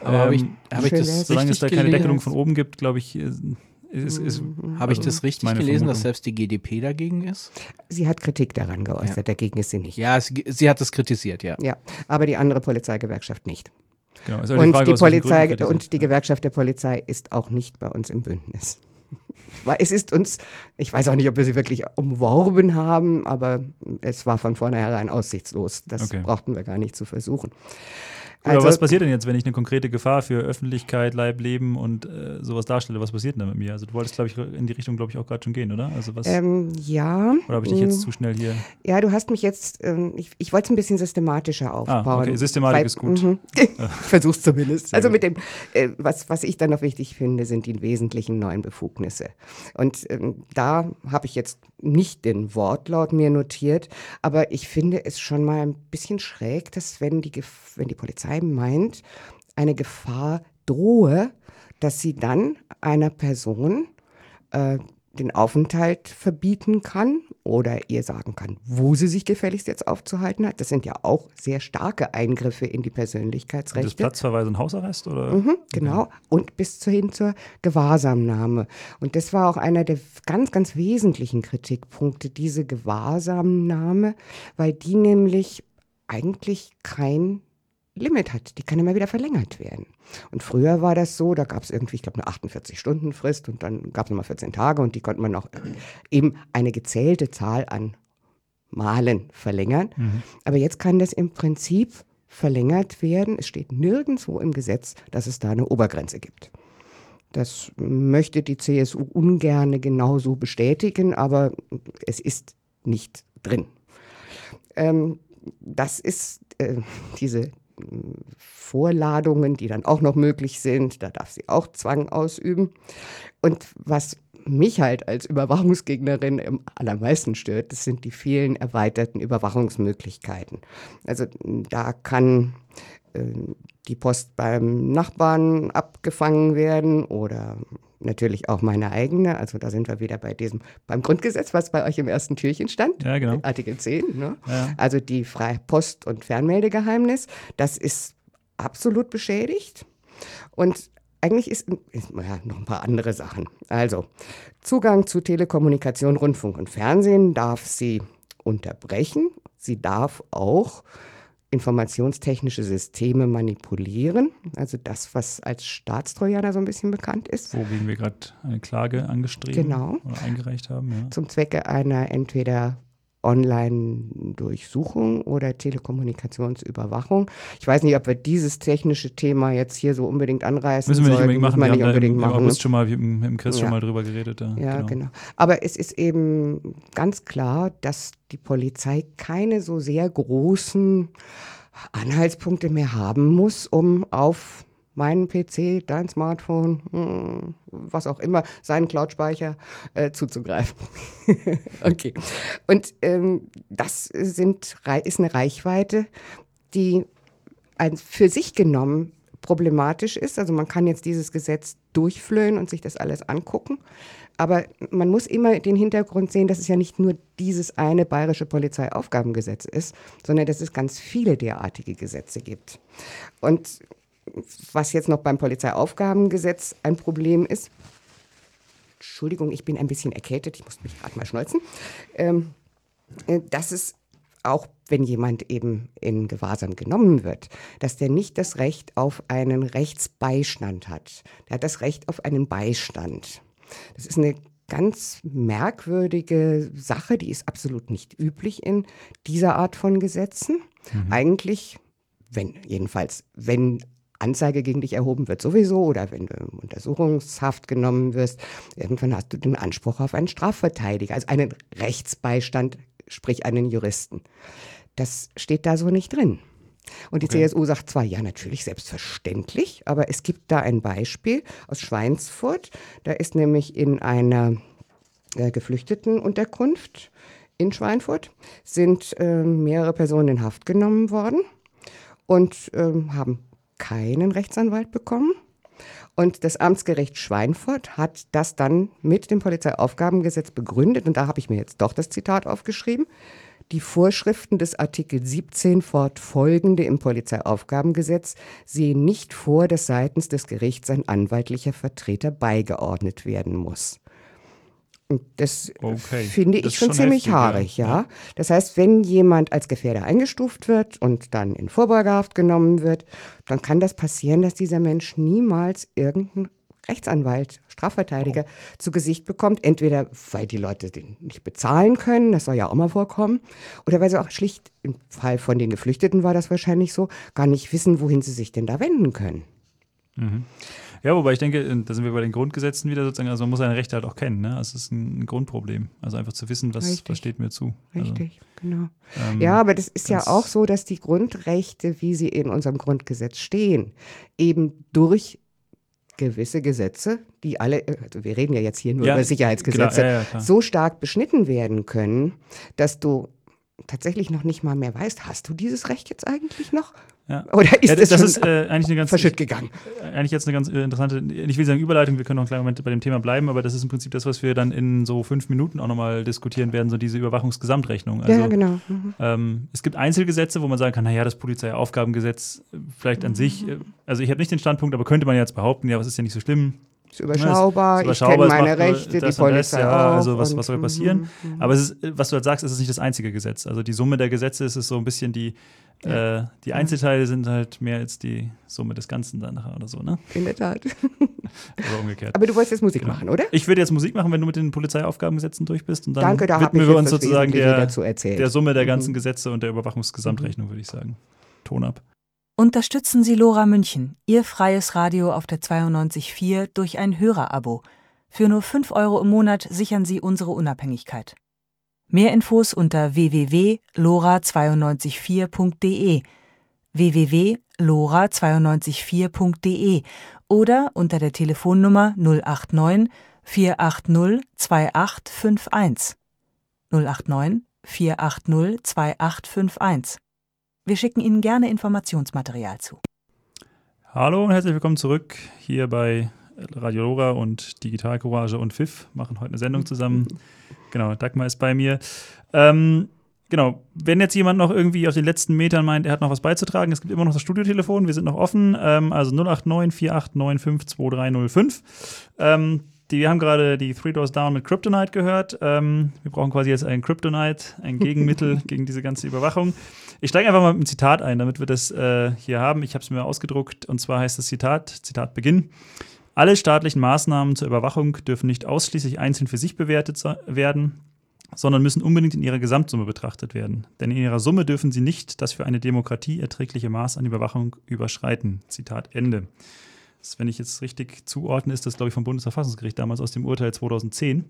Aber ähm, habe ich, hab ich das solange es da keine Deckelung von oben gibt, glaube ich, ist, ist, mhm. Habe ich das richtig gelesen, Vermutung. dass selbst die GDP dagegen ist? Sie hat Kritik daran geäußert, ja. dagegen ist sie nicht. Ja, sie, sie, hat das kritisiert, ja. Ja, aber die andere Polizeigewerkschaft nicht. Genau, und, die, Frage, die Polizei und die Gewerkschaft der Polizei ist auch nicht bei uns im Bündnis. Weil es ist uns, ich weiß auch nicht, ob wir sie wirklich umworben haben, aber es war von vornherein aussichtslos. Das okay. brauchten wir gar nicht zu versuchen. Also, Oder was passiert denn jetzt, wenn ich eine konkrete Gefahr für Öffentlichkeit, Leib, Leben und äh, sowas darstelle? Was passiert denn da mit mir? Also du wolltest, glaube ich, in die Richtung, glaube ich, auch gerade schon gehen, oder? Also was? Ähm, ja. Oder habe ich dich jetzt mm. zu schnell hier? Ja, du hast mich jetzt, ähm, ich, ich wollte es ein bisschen systematischer aufbauen. Ah, okay, Systematik weil, ist gut. Mhm. Versuch's zumindest. also mit dem, äh, was, was ich dann noch wichtig finde, sind die wesentlichen neuen Befugnisse. Und ähm, da habe ich jetzt nicht den Wortlaut mir notiert, aber ich finde es schon mal ein bisschen schräg, dass wenn die, wenn die Polizei meint, eine Gefahr drohe, dass sie dann einer Person äh, den Aufenthalt verbieten kann oder ihr sagen kann, wo sie sich gefälligst jetzt aufzuhalten hat. Das sind ja auch sehr starke Eingriffe in die Persönlichkeitsrechte. Das Platzverweis und Hausarrest, oder? Mhm, genau. Okay. Und bis hin zur Gewahrsamnahme. Und das war auch einer der ganz, ganz wesentlichen Kritikpunkte, diese Gewahrsamnahme, weil die nämlich eigentlich kein Limit hat. Die kann immer wieder verlängert werden. Und früher war das so, da gab es irgendwie, ich glaube, eine 48-Stunden-Frist und dann gab es nochmal 14 Tage und die konnte man noch eben eine gezählte Zahl an Malen verlängern. Mhm. Aber jetzt kann das im Prinzip verlängert werden. Es steht nirgendwo im Gesetz, dass es da eine Obergrenze gibt. Das möchte die CSU ungerne genauso bestätigen, aber es ist nicht drin. Ähm, das ist äh, diese Vorladungen, die dann auch noch möglich sind. Da darf sie auch Zwang ausüben. Und was mich halt als Überwachungsgegnerin am allermeisten stört, das sind die vielen erweiterten Überwachungsmöglichkeiten. Also da kann die Post beim Nachbarn abgefangen werden oder natürlich auch meine eigene. Also da sind wir wieder bei diesem, beim Grundgesetz, was bei euch im ersten Türchen stand. Ja, genau. Artikel 10. Ne? Ja. Also die freie Post- und Fernmeldegeheimnis, das ist absolut beschädigt. Und eigentlich ist, ist ja, noch ein paar andere Sachen. Also, Zugang zu Telekommunikation, Rundfunk und Fernsehen darf sie unterbrechen. Sie darf auch informationstechnische Systeme manipulieren. Also das, was als Staatstrojaner so ein bisschen bekannt ist. Wogegen wir gerade eine Klage angestrebt Genau. oder eingereicht haben. Ja. Zum Zwecke einer entweder Online-Durchsuchung oder Telekommunikationsüberwachung. Ich weiß nicht, ob wir dieses technische Thema jetzt hier so unbedingt anreißen Müssen wir nicht unbedingt machen. Muss man wir nicht haben unbedingt machen. August schon mal mit, dem- mit dem Chris Ja. schon mal drüber geredet. Ja, Ja, genau. Aber es ist eben ganz klar, dass die Polizei keine so sehr großen Anhaltspunkte mehr haben muss, um auf meinen PC, dein Smartphone, hm, was auch immer, seinen Cloud-Speicher äh, zuzugreifen. okay. Und ähm, das sind, ist eine Reichweite, die ein, für sich genommen problematisch ist. Also man kann jetzt dieses Gesetz durchflöhen und sich das alles angucken. Aber man muss immer den Hintergrund sehen, dass es ja nicht nur dieses eine bayerische Polizeiaufgabengesetz ist, sondern dass es ganz viele derartige Gesetze gibt. Und was jetzt noch beim Polizeiaufgabengesetz ein Problem ist, Entschuldigung, ich bin ein bisschen erkältet, ich muss mich gerade mal schneuzen, ähm, äh, dass es auch wenn jemand eben in Gewahrsam genommen wird, dass der nicht das Recht auf einen Rechtsbeistand hat. Der hat das Recht auf einen Beistand. Das ist eine ganz merkwürdige Sache, die ist absolut nicht üblich in dieser Art von Gesetzen. Eigentlich, wenn, jedenfalls, wenn Anzeige gegen dich erhoben wird, sowieso, oder wenn du in Untersuchungshaft genommen wirst, irgendwann hast du den Anspruch auf einen Strafverteidiger, also einen Rechtsbeistand, sprich einen Juristen. Das steht da so nicht drin. Und die CSU sagt zwar, ja, natürlich, selbstverständlich, aber es gibt da ein Beispiel aus Schweinsfurt. Da ist nämlich in einer äh, Geflüchtetenunterkunft in Schweinfurt sind äh, mehrere Personen in Haft genommen worden und ähm, haben keinen Rechtsanwalt bekommen. Und das Amtsgericht Schweinfurt hat das dann mit dem Polizeiaufgabengesetz begründet. Und da habe ich mir jetzt doch das Zitat aufgeschrieben. Die Vorschriften des Artikel 17 fortfolgende im Polizeiaufgabengesetz sehen nicht vor, dass seitens des Gerichts ein anwaltlicher Vertreter beigeordnet werden muss. Und das Okay. finde Das ich schon schon ziemlich heftig, ja. haarig, ja. Das heißt, wenn jemand als Gefährder eingestuft wird und dann in Vorbeugehaft genommen wird, dann kann das passieren, dass dieser Mensch niemals irgendeinen Rechtsanwalt, Strafverteidiger zu Gesicht bekommt. Entweder weil die Leute den nicht bezahlen können, das soll ja auch mal vorkommen, oder weil sie auch schlicht, im Fall von den Geflüchteten war das wahrscheinlich so, gar nicht wissen, wohin sie sich denn da wenden können. Ja, wobei ich denke, äh, da sind wir bei den Grundgesetzen wieder sozusagen, also man muss seine Rechte halt auch kennen, ne? Also es ist ein Grundproblem. Also einfach zu wissen, was, Richtig. was steht mir zu. Richtig, genau. Also, ähm, Ja, aber das ist ja auch so, dass die Grundrechte, wie sie in unserem Grundgesetz stehen, eben durch gewisse Gesetze, die alle, also wir reden ja jetzt hier nur Ja, über Sicherheitsgesetze, klar, ja, ja, so stark beschnitten werden können, dass du tatsächlich noch nicht mal mehr weißt, hast du dieses Recht jetzt eigentlich noch? Ja. Oder ist ja, es das schon ist äh, eigentlich eine ganz verschütt gegangen? eigentlich jetzt eine ganz äh, interessante, ich will sagen Überleitung, wir können noch einen kleinen Moment bei dem Thema bleiben, aber das ist im Prinzip das, was wir dann in so fünf Minuten auch nochmal diskutieren werden, so diese Überwachungsgesamtrechnung. Also, ja, genau. Mhm. ähm, es gibt Einzelgesetze, wo man sagen kann, naja, das Polizeiaufgabengesetz äh, vielleicht an sich, äh, also ich habe nicht den Standpunkt, aber könnte man jetzt behaupten, ja, was ist ja nicht so schlimm. Ist überschaubar, Es ist ich kenne überschaubar, es meine macht Rechte, die das das, Polizei ja. Also was, was soll passieren? Aber es ist, äh, was du halt sagst, es ist nicht das einzige Gesetz. Also die Summe der Gesetze ist es so ein bisschen die, äh, die Einzelteile sind halt mehr als die Summe des Ganzen dann nachher oder so, ne? In der Tat. Oder umgekehrt. Aber du wolltest jetzt Musik Genau. machen, oder? Ich würde jetzt Musik machen, wenn du mit den Polizeiaufgabengesetzen durch bist. Und dann Danke, da widmen wir uns das sozusagen der, dazu erzählt. der Summe der ganzen Gesetze und der Überwachungsgesamtrechnung, würde ich sagen. Ton ab. Unterstützen Sie Lora München, Ihr freies Radio auf der 92.4 durch ein Hörerabo. Für nur 5 Euro im Monat sichern Sie unsere Unabhängigkeit. Mehr Infos unter www.lora924.de www.lora924.de oder unter der Telefonnummer 089 480 2851. 089 480 2851. Wir schicken Ihnen gerne Informationsmaterial zu. Hallo und herzlich willkommen zurück hier bei Radio Lora und Digital Courage und FIF machen heute eine Sendung zusammen. Genau, Dagmar ist bei mir. Ähm, genau, wenn jetzt jemand noch irgendwie auf den letzten Metern meint, er hat noch was beizutragen, es gibt immer noch das Studiotelefon, wir sind noch offen, ähm, also 089 4895 2305. Ähm, die, wir haben gerade die Three Doors Down mit Kryptonite gehört. Ähm, wir brauchen quasi jetzt ein Kryptonite, ein Gegenmittel gegen diese ganze Überwachung. Ich steige einfach mal mit einem Zitat ein, damit wir das äh, hier haben. Ich habe es mir ausgedruckt und zwar heißt das Zitat, Zitat Beginn. Alle staatlichen Maßnahmen zur Überwachung dürfen nicht ausschließlich einzeln für sich bewertet werden, sondern müssen unbedingt in ihrer Gesamtsumme betrachtet werden. Denn in ihrer Summe dürfen sie nicht das für eine Demokratie erträgliche Maß an Überwachung überschreiten. Zitat Ende. Das, wenn ich jetzt richtig zuordne, ist das, glaube ich, vom Bundesverfassungsgericht damals aus dem Urteil 2010.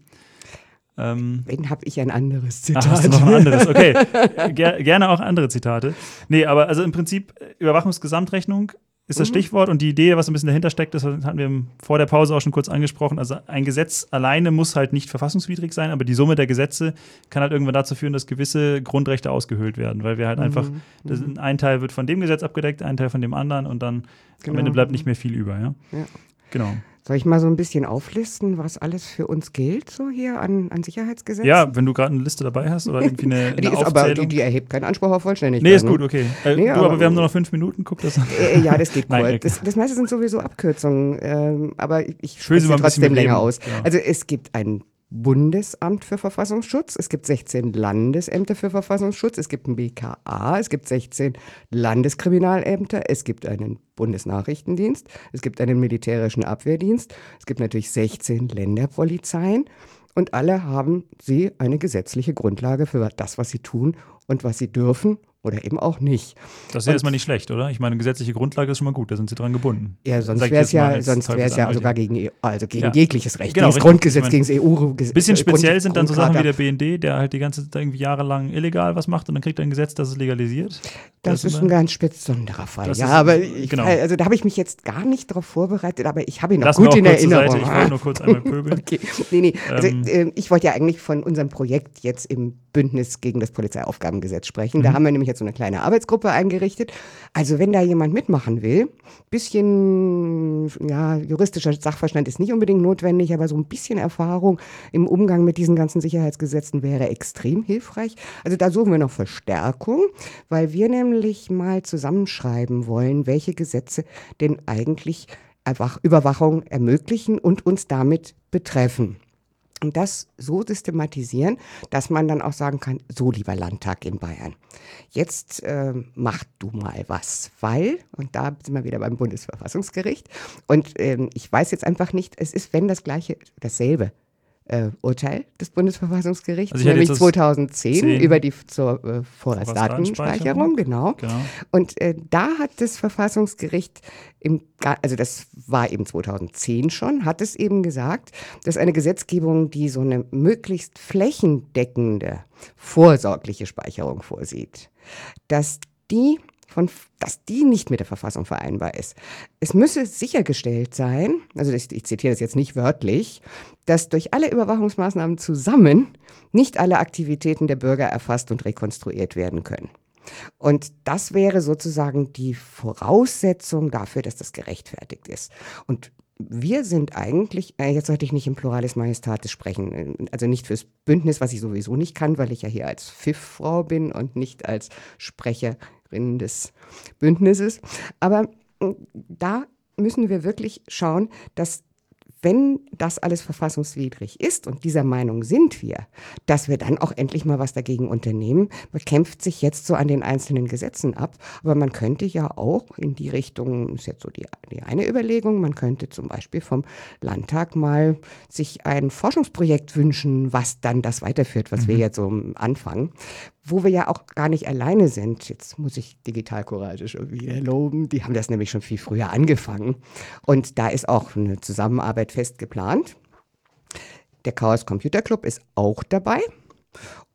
Ähm, Wenn habe ich ein anderes Zitat. Ach, hast du noch ein anderes? Okay. Ger gerne auch andere Zitate. Nee, aber also im Prinzip Überwachungsgesamtrechnung ist das mhm. Stichwort und die Idee, was ein bisschen dahinter steckt, das hatten wir vor der Pause auch schon kurz angesprochen. Also ein Gesetz alleine muss halt nicht verfassungswidrig sein, aber die Summe der Gesetze kann halt irgendwann dazu führen, dass gewisse Grundrechte ausgehöhlt werden, weil wir halt mhm. einfach, das, mhm. ein Teil wird von dem Gesetz abgedeckt, ein Teil von dem anderen und dann genau. am Ende bleibt nicht mehr viel über. Ja? ja. Genau. Soll ich mal so ein bisschen auflisten, was alles für uns gilt, so hier an, an Sicherheitsgesetzen? Ja, wenn du gerade eine Liste dabei hast oder irgendwie eine, eine die ist Aufzählung. Aber, die, die, erhebt keinen Anspruch auf Vollständigkeit. Nee, ist gut, okay. Äh, nee, du, aber, aber, wir haben nur noch fünf Minuten, guck das an. Äh, ja, das geht Nein, das, das, meiste sind sowieso Abkürzungen, ähm, aber ich spreche sie trotzdem länger aus. Ja. Also es gibt ein Bundesamt für Verfassungsschutz, es gibt 16 Landesämter für Verfassungsschutz, es gibt ein BKA, es gibt 16 Landeskriminalämter, es gibt einen Bundesnachrichtendienst, es gibt einen militärischen Abwehrdienst, es gibt natürlich 16 Länderpolizeien. Und alle haben sie eine gesetzliche Grundlage für das, was sie tun und was sie dürfen oder eben auch nicht. Das ist ja erstmal nicht schlecht, oder? Ich meine, gesetzliche Grundlage ist schon mal gut, da sind sie dran gebunden. Ja, sonst wäre es ja, sonst wär's ja sogar gegen, e also gegen ja. jegliches Recht, genau, gegen das Grundgesetz, gegen das EU-Gesetz. Bisschen speziell Grund, sind dann so Sachen wie der BND, der halt die ganze Zeit irgendwie jahrelang illegal was macht und dann kriegt er ein Gesetz, das es legalisiert. Das, das ist ein ganz besonderer Fall. Ja, aber ich, genau. also da habe ich mich jetzt gar nicht darauf vorbereitet, aber ich habe ihn noch Lass gut in Erinnerung. Ich wollte nur kurz einmal pöbeln. okay. Nee, nee. Also, ähm, äh, ich wollte ja eigentlich von unserem Projekt jetzt im Bündnis gegen das Polizeiaufgabengesetz sprechen. Mhm. Da haben wir nämlich jetzt so eine kleine Arbeitsgruppe eingerichtet. Also wenn da jemand mitmachen will, bisschen ja, juristischer Sachverstand ist nicht unbedingt notwendig, aber so ein bisschen Erfahrung im Umgang mit diesen ganzen Sicherheitsgesetzen wäre extrem hilfreich. Also da suchen wir noch Verstärkung, weil wir nämlich mal zusammenschreiben wollen, welche Gesetze denn eigentlich Überwachung ermöglichen und uns damit betreffen und das so systematisieren, dass man dann auch sagen kann, so lieber Landtag in Bayern, jetzt äh, mach du mal was, weil, und da sind wir wieder beim Bundesverfassungsgericht, und ähm, ich weiß jetzt einfach nicht, es ist, wenn das gleiche, dasselbe, äh, Urteil des Bundesverfassungsgerichts, also nämlich 2010 über die zur äh, Vorratsdatenspeicherung, genau. genau. Und äh, da hat das Verfassungsgericht, im, also das war eben 2010 schon, hat es eben gesagt, dass eine Gesetzgebung, die so eine möglichst flächendeckende, vorsorgliche Speicherung vorsieht, dass die von, dass die nicht mit der Verfassung vereinbar ist. Es müsse sichergestellt sein, also ich, ich zitiere das jetzt nicht wörtlich, dass durch alle Überwachungsmaßnahmen zusammen nicht alle Aktivitäten der Bürger erfasst und rekonstruiert werden können. Und das wäre sozusagen die Voraussetzung dafür, dass das gerechtfertigt ist. Und wir sind eigentlich, äh, jetzt sollte ich nicht im Pluralis Majestatis sprechen, äh, also nicht fürs Bündnis, was ich sowieso nicht kann, weil ich ja hier als Pfiff-Frau bin und nicht als Sprecher Vertreterinnen des Bündnisses. Aber äh, da müssen wir wirklich schauen, dass wenn das alles verfassungswidrig ist, und dieser Meinung sind wir, dass wir dann auch endlich mal was dagegen unternehmen. Man kämpft sich jetzt so an den einzelnen Gesetzen ab, aber man könnte ja auch in die Richtung, ist jetzt so die, die eine Überlegung, man könnte zum Beispiel vom Landtag mal sich ein Forschungsprojekt wünschen, was dann das weiterführt, was mhm. wir jetzt so anfangen, wo wir ja auch gar nicht alleine sind. Jetzt muss ich Digital Courage schon wieder loben. Die haben das nämlich schon viel früher angefangen. Und da ist auch eine Zusammenarbeit fest geplant. Der Chaos Computer Club ist auch dabei.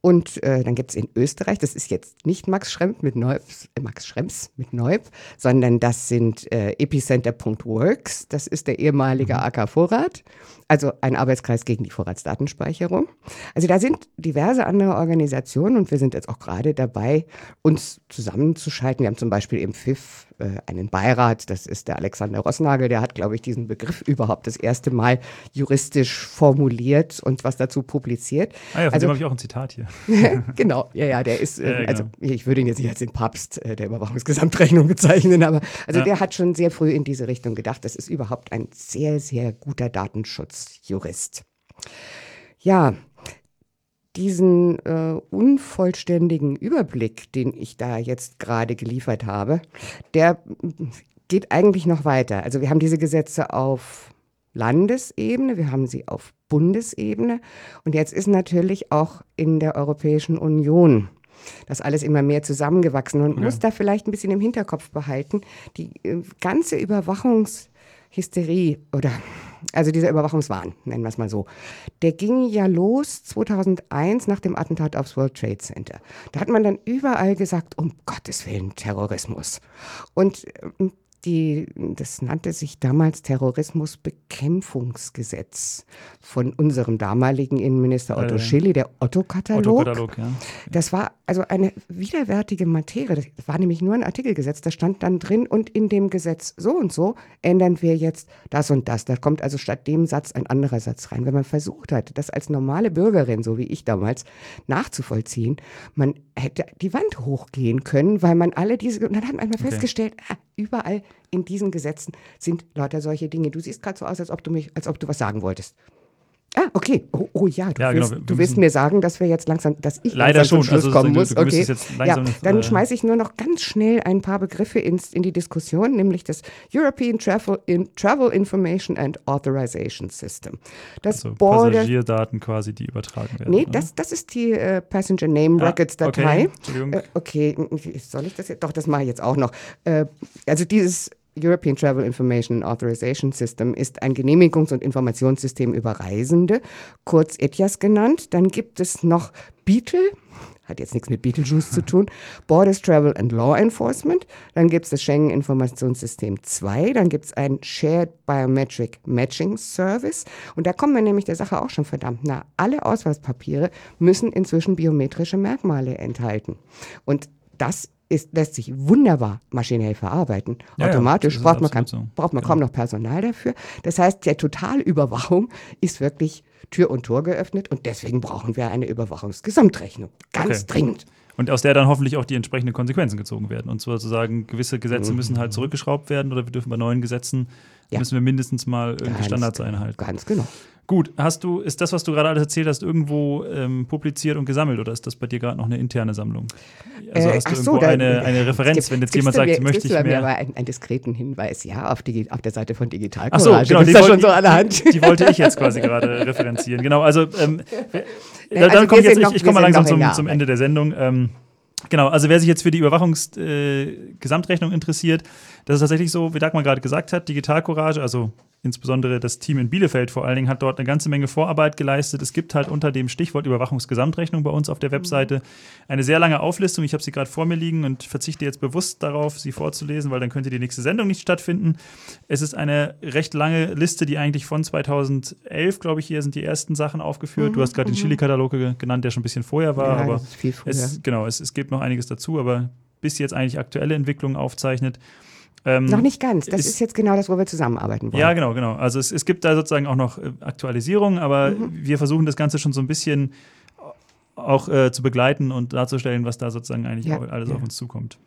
Und äh, dann gibt es in Österreich, das ist jetzt nicht Max Schrems mit Neub, äh, Max Schrems mit Neub, sondern das sind äh, Epicenter.works, das ist der ehemalige AK Vorrat, also ein Arbeitskreis gegen die Vorratsdatenspeicherung. Also da sind diverse andere Organisationen und wir sind jetzt auch gerade dabei, uns zusammenzuschalten. Wir haben zum Beispiel im FIF äh, einen Beirat, das ist der Alexander Rossnagel, der hat, glaube ich, diesen Begriff überhaupt das erste Mal juristisch formuliert und was dazu publiziert. Ah ja, von Also- dem habe ich auch ein Zitat hier. genau, ja, ja, der ist, äh, Ja, genau. also ich würde ihn jetzt nicht als den Papst äh, der Überwachungsgesamtrechnung bezeichnen, aber also Ja. der hat schon sehr früh in diese Richtung gedacht. Das ist überhaupt ein sehr, sehr guter Datenschutzjurist. Ja, diesen äh, unvollständigen Überblick, den ich da jetzt gerade geliefert habe, der geht eigentlich noch weiter. Also wir haben diese Gesetze auf Landesebene, wir haben sie auf Bundesebene und jetzt ist natürlich auch in der Europäischen Union das alles immer mehr zusammengewachsen und Okay. muss da vielleicht ein bisschen im Hinterkopf behalten, die äh, ganze Überwachungshysterie oder also dieser Überwachungswahn, nennen wir es mal so, der ging ja los 2001 nach dem Attentat aufs World Trade Center. Da hat man dann überall gesagt, um Gottes Willen Terrorismus. Und ähm, die, das nannte sich damals Terrorismusbekämpfungsgesetz von unserem damaligen Innenminister Otto Schilly, der Otto-Katalog. Otto-Katalog, ja. Das war also eine widerwärtige Materie. Das war nämlich nur ein Artikelgesetz. Da stand dann drin und in dem Gesetz so und so ändern wir jetzt das und das. Da kommt also statt dem Satz ein anderer Satz rein. Wenn man versucht hat, das als normale Bürgerin, so wie ich damals, nachzuvollziehen, man hätte die Wand hochgehen können, weil man alle diese, und dann hat man mal festgestellt, ah, überall in diesen Gesetzen sind lauter solche Dinge. Du siehst gerade so aus, als ob du mich, als ob du was sagen wolltest. Ah, okay. Oh, oh ja, du, Ja, genau, willst, wir du willst mir sagen, dass wir jetzt langsam, dass ich Leider langsam schon. zum Schluss Also kommen du- muss. du okay. ja, dann äh, schmeiße ich nur noch ganz schnell ein paar Begriffe ins, in die Diskussion, nämlich das European Travel, in, Travel Information and Authorization System. Das Also Border Passagierdaten quasi, die übertragen werden. Nee, oder? das, das ist die äh, Passenger Name Ah, Records Datei. okay, Entschuldigung. Äh, okay, soll ich das jetzt? Doch, das mache ich jetzt auch noch. Äh, also dieses European Travel Information Authorization System ist ein Genehmigungs- und Informationssystem über Reisende, kurz ETIAS genannt. Dann gibt es noch Beetle, hat jetzt nichts mit Beetlejuice zu tun, Borders Travel and Law Enforcement. Dann gibt es das Schengen Informationssystem 2. Dann gibt es ein Shared Biometric Matching Service. Und da kommen wir nämlich der Sache auch schon verdammt nah. Alle Ausweispapiere müssen inzwischen biometrische Merkmale enthalten. Und das ist, lässt sich wunderbar maschinell verarbeiten. Ja, ja, Automatisch ist braucht man, absolut so. braucht man Genau. kaum noch Personal dafür. Das heißt, der Totalüberwachung ist wirklich Tür und Tor geöffnet und deswegen brauchen wir eine Überwachungsgesamtrechnung. Ganz Okay. dringend. Und aus der dann hoffentlich auch die entsprechenden Konsequenzen gezogen werden. Und zwar zu sagen, gewisse Gesetze müssen halt zurückgeschraubt werden oder wir dürfen bei neuen Gesetzen, Ja. müssen wir mindestens mal irgendwie Ganz Standards genau. einhalten. Ganz genau. Gut, hast du, ist das, was du gerade alles erzählt hast, irgendwo ähm, publiziert und gesammelt oder ist das bei dir gerade noch eine interne Sammlung? Also Äh, hast du ach so, irgendwo da- eine, eine Referenz, Jetzt wenn jetzt jemand sagt, mir- möchte gibst ich du mir mehr. aber einen, einen diskreten Hinweis, ja, auf, die, auf der Seite von Digital Ach so, genau, die ist ja wollte schon so ich- an der Hand. Die wollte ich jetzt quasi gerade referenzieren. Genau, also, ähm, da, also dann ich jetzt, ich, noch- ich wir komme mal langsam zum, zum. Ende der Sendung. Ähm, genau, also wer sich jetzt für die Überwachungsgesamtrechnung äh, interessiert, das ist tatsächlich so, wie Dagmar gerade gesagt hat, Digitalcourage, also insbesondere das Team in Bielefeld vor allen Dingen, hat dort eine ganze Menge Vorarbeit geleistet. Es gibt halt unter dem Stichwort Überwachungsgesamtrechnung bei uns auf der Webseite eine sehr lange Auflistung. Ich habe sie gerade vor mir liegen und verzichte jetzt bewusst darauf, sie vorzulesen, weil dann könnte die nächste Sendung nicht stattfinden. Es ist eine recht lange Liste, die eigentlich von 2011, glaube ich, hier sind die ersten Sachen aufgeführt. Du hast gerade den Chili-Katalog ge- genannt, der schon ein bisschen vorher war, Ja, aber das ist viel früher. es, genau, es, es gibt noch einiges dazu, aber bis jetzt eigentlich aktuelle Entwicklungen aufzeichnet. Ähm, Noch nicht ganz. Das ist- ist, jetzt genau das, wo wir zusammenarbeiten wollen. ja, genau, genau. Also es, es gibt da sozusagen auch noch äh, Aktualisierungen, aber wir versuchen das Ganze schon so ein bisschen auch äh, zu begleiten und darzustellen, was da sozusagen eigentlich Ja, alles ja. auf uns zukommt.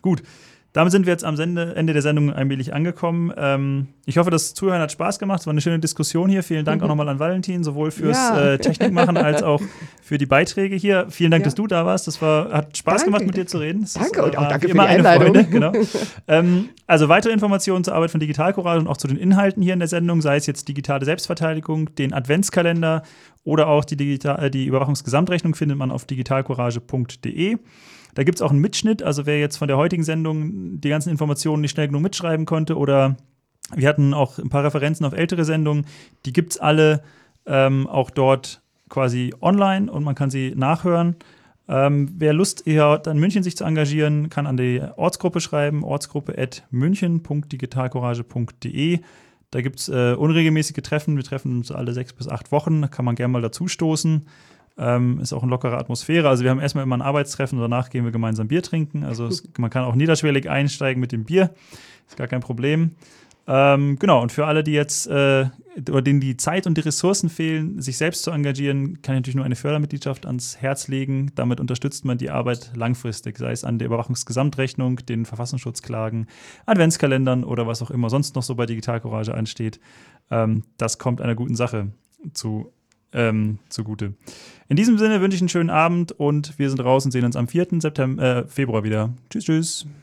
Gut. Damit sind wir jetzt am Ende, Ende der Sendung allmählich angekommen. Ähm, ich hoffe, das Zuhören hat Spaß gemacht. Es war eine schöne Diskussion hier. Vielen Dank auch nochmal an Valentin, sowohl fürs Ja. äh, Technikmachen als auch für die Beiträge hier. Vielen Dank, Ja. dass du da warst. Das war, hat Spaß Danke, gemacht, mit dir zu reden. Es Danke ist, und auch danke für immer die eine Einladung. Freude. Genau. ähm, also weitere Informationen zur Arbeit von Digital Courage und auch zu den Inhalten hier in der Sendung, sei es jetzt digitale Selbstverteidigung, den Adventskalender oder auch die, Digital äh, die Überwachungsgesamtrechnung findet man auf digitalcourage.de. Da gibt es auch einen Mitschnitt, also wer jetzt von der heutigen Sendung die ganzen Informationen nicht schnell genug mitschreiben konnte oder wir hatten auch ein paar Referenzen auf ältere Sendungen, die gibt es alle ähm, auch dort quasi online und man kann sie nachhören. Ähm, wer Lust hat, an München sich zu engagieren, kann an die Ortsgruppe schreiben, ortsgruppe.münchen.digitalcourage.de. Da gibt es äh, unregelmäßige Treffen. Wir treffen uns alle sechs bis acht Wochen. Da kann man gerne mal dazu stoßen. Ähm, ist auch eine lockere Atmosphäre. Also wir haben erstmal immer ein Arbeitstreffen und danach gehen wir gemeinsam Bier trinken. Also es, man kann auch niederschwellig einsteigen mit dem Bier. Ist gar kein Problem. Ähm, genau, und für alle, die jetzt äh, oder denen die Zeit und die Ressourcen fehlen, sich selbst zu engagieren, kann ich natürlich nur eine Fördermitgliedschaft ans Herz legen. Damit unterstützt man die Arbeit langfristig, sei es an der Überwachungsgesamtrechnung, den Verfassungsschutzklagen, Adventskalendern oder was auch immer sonst noch so bei Digital Courage ansteht. Ähm, das kommt einer guten Sache zu, ähm, zugute. In diesem Sinne wünsche ich einen schönen Abend und wir sind raus und sehen uns am 4. September, äh, Februar wieder. Tschüss, tschüss.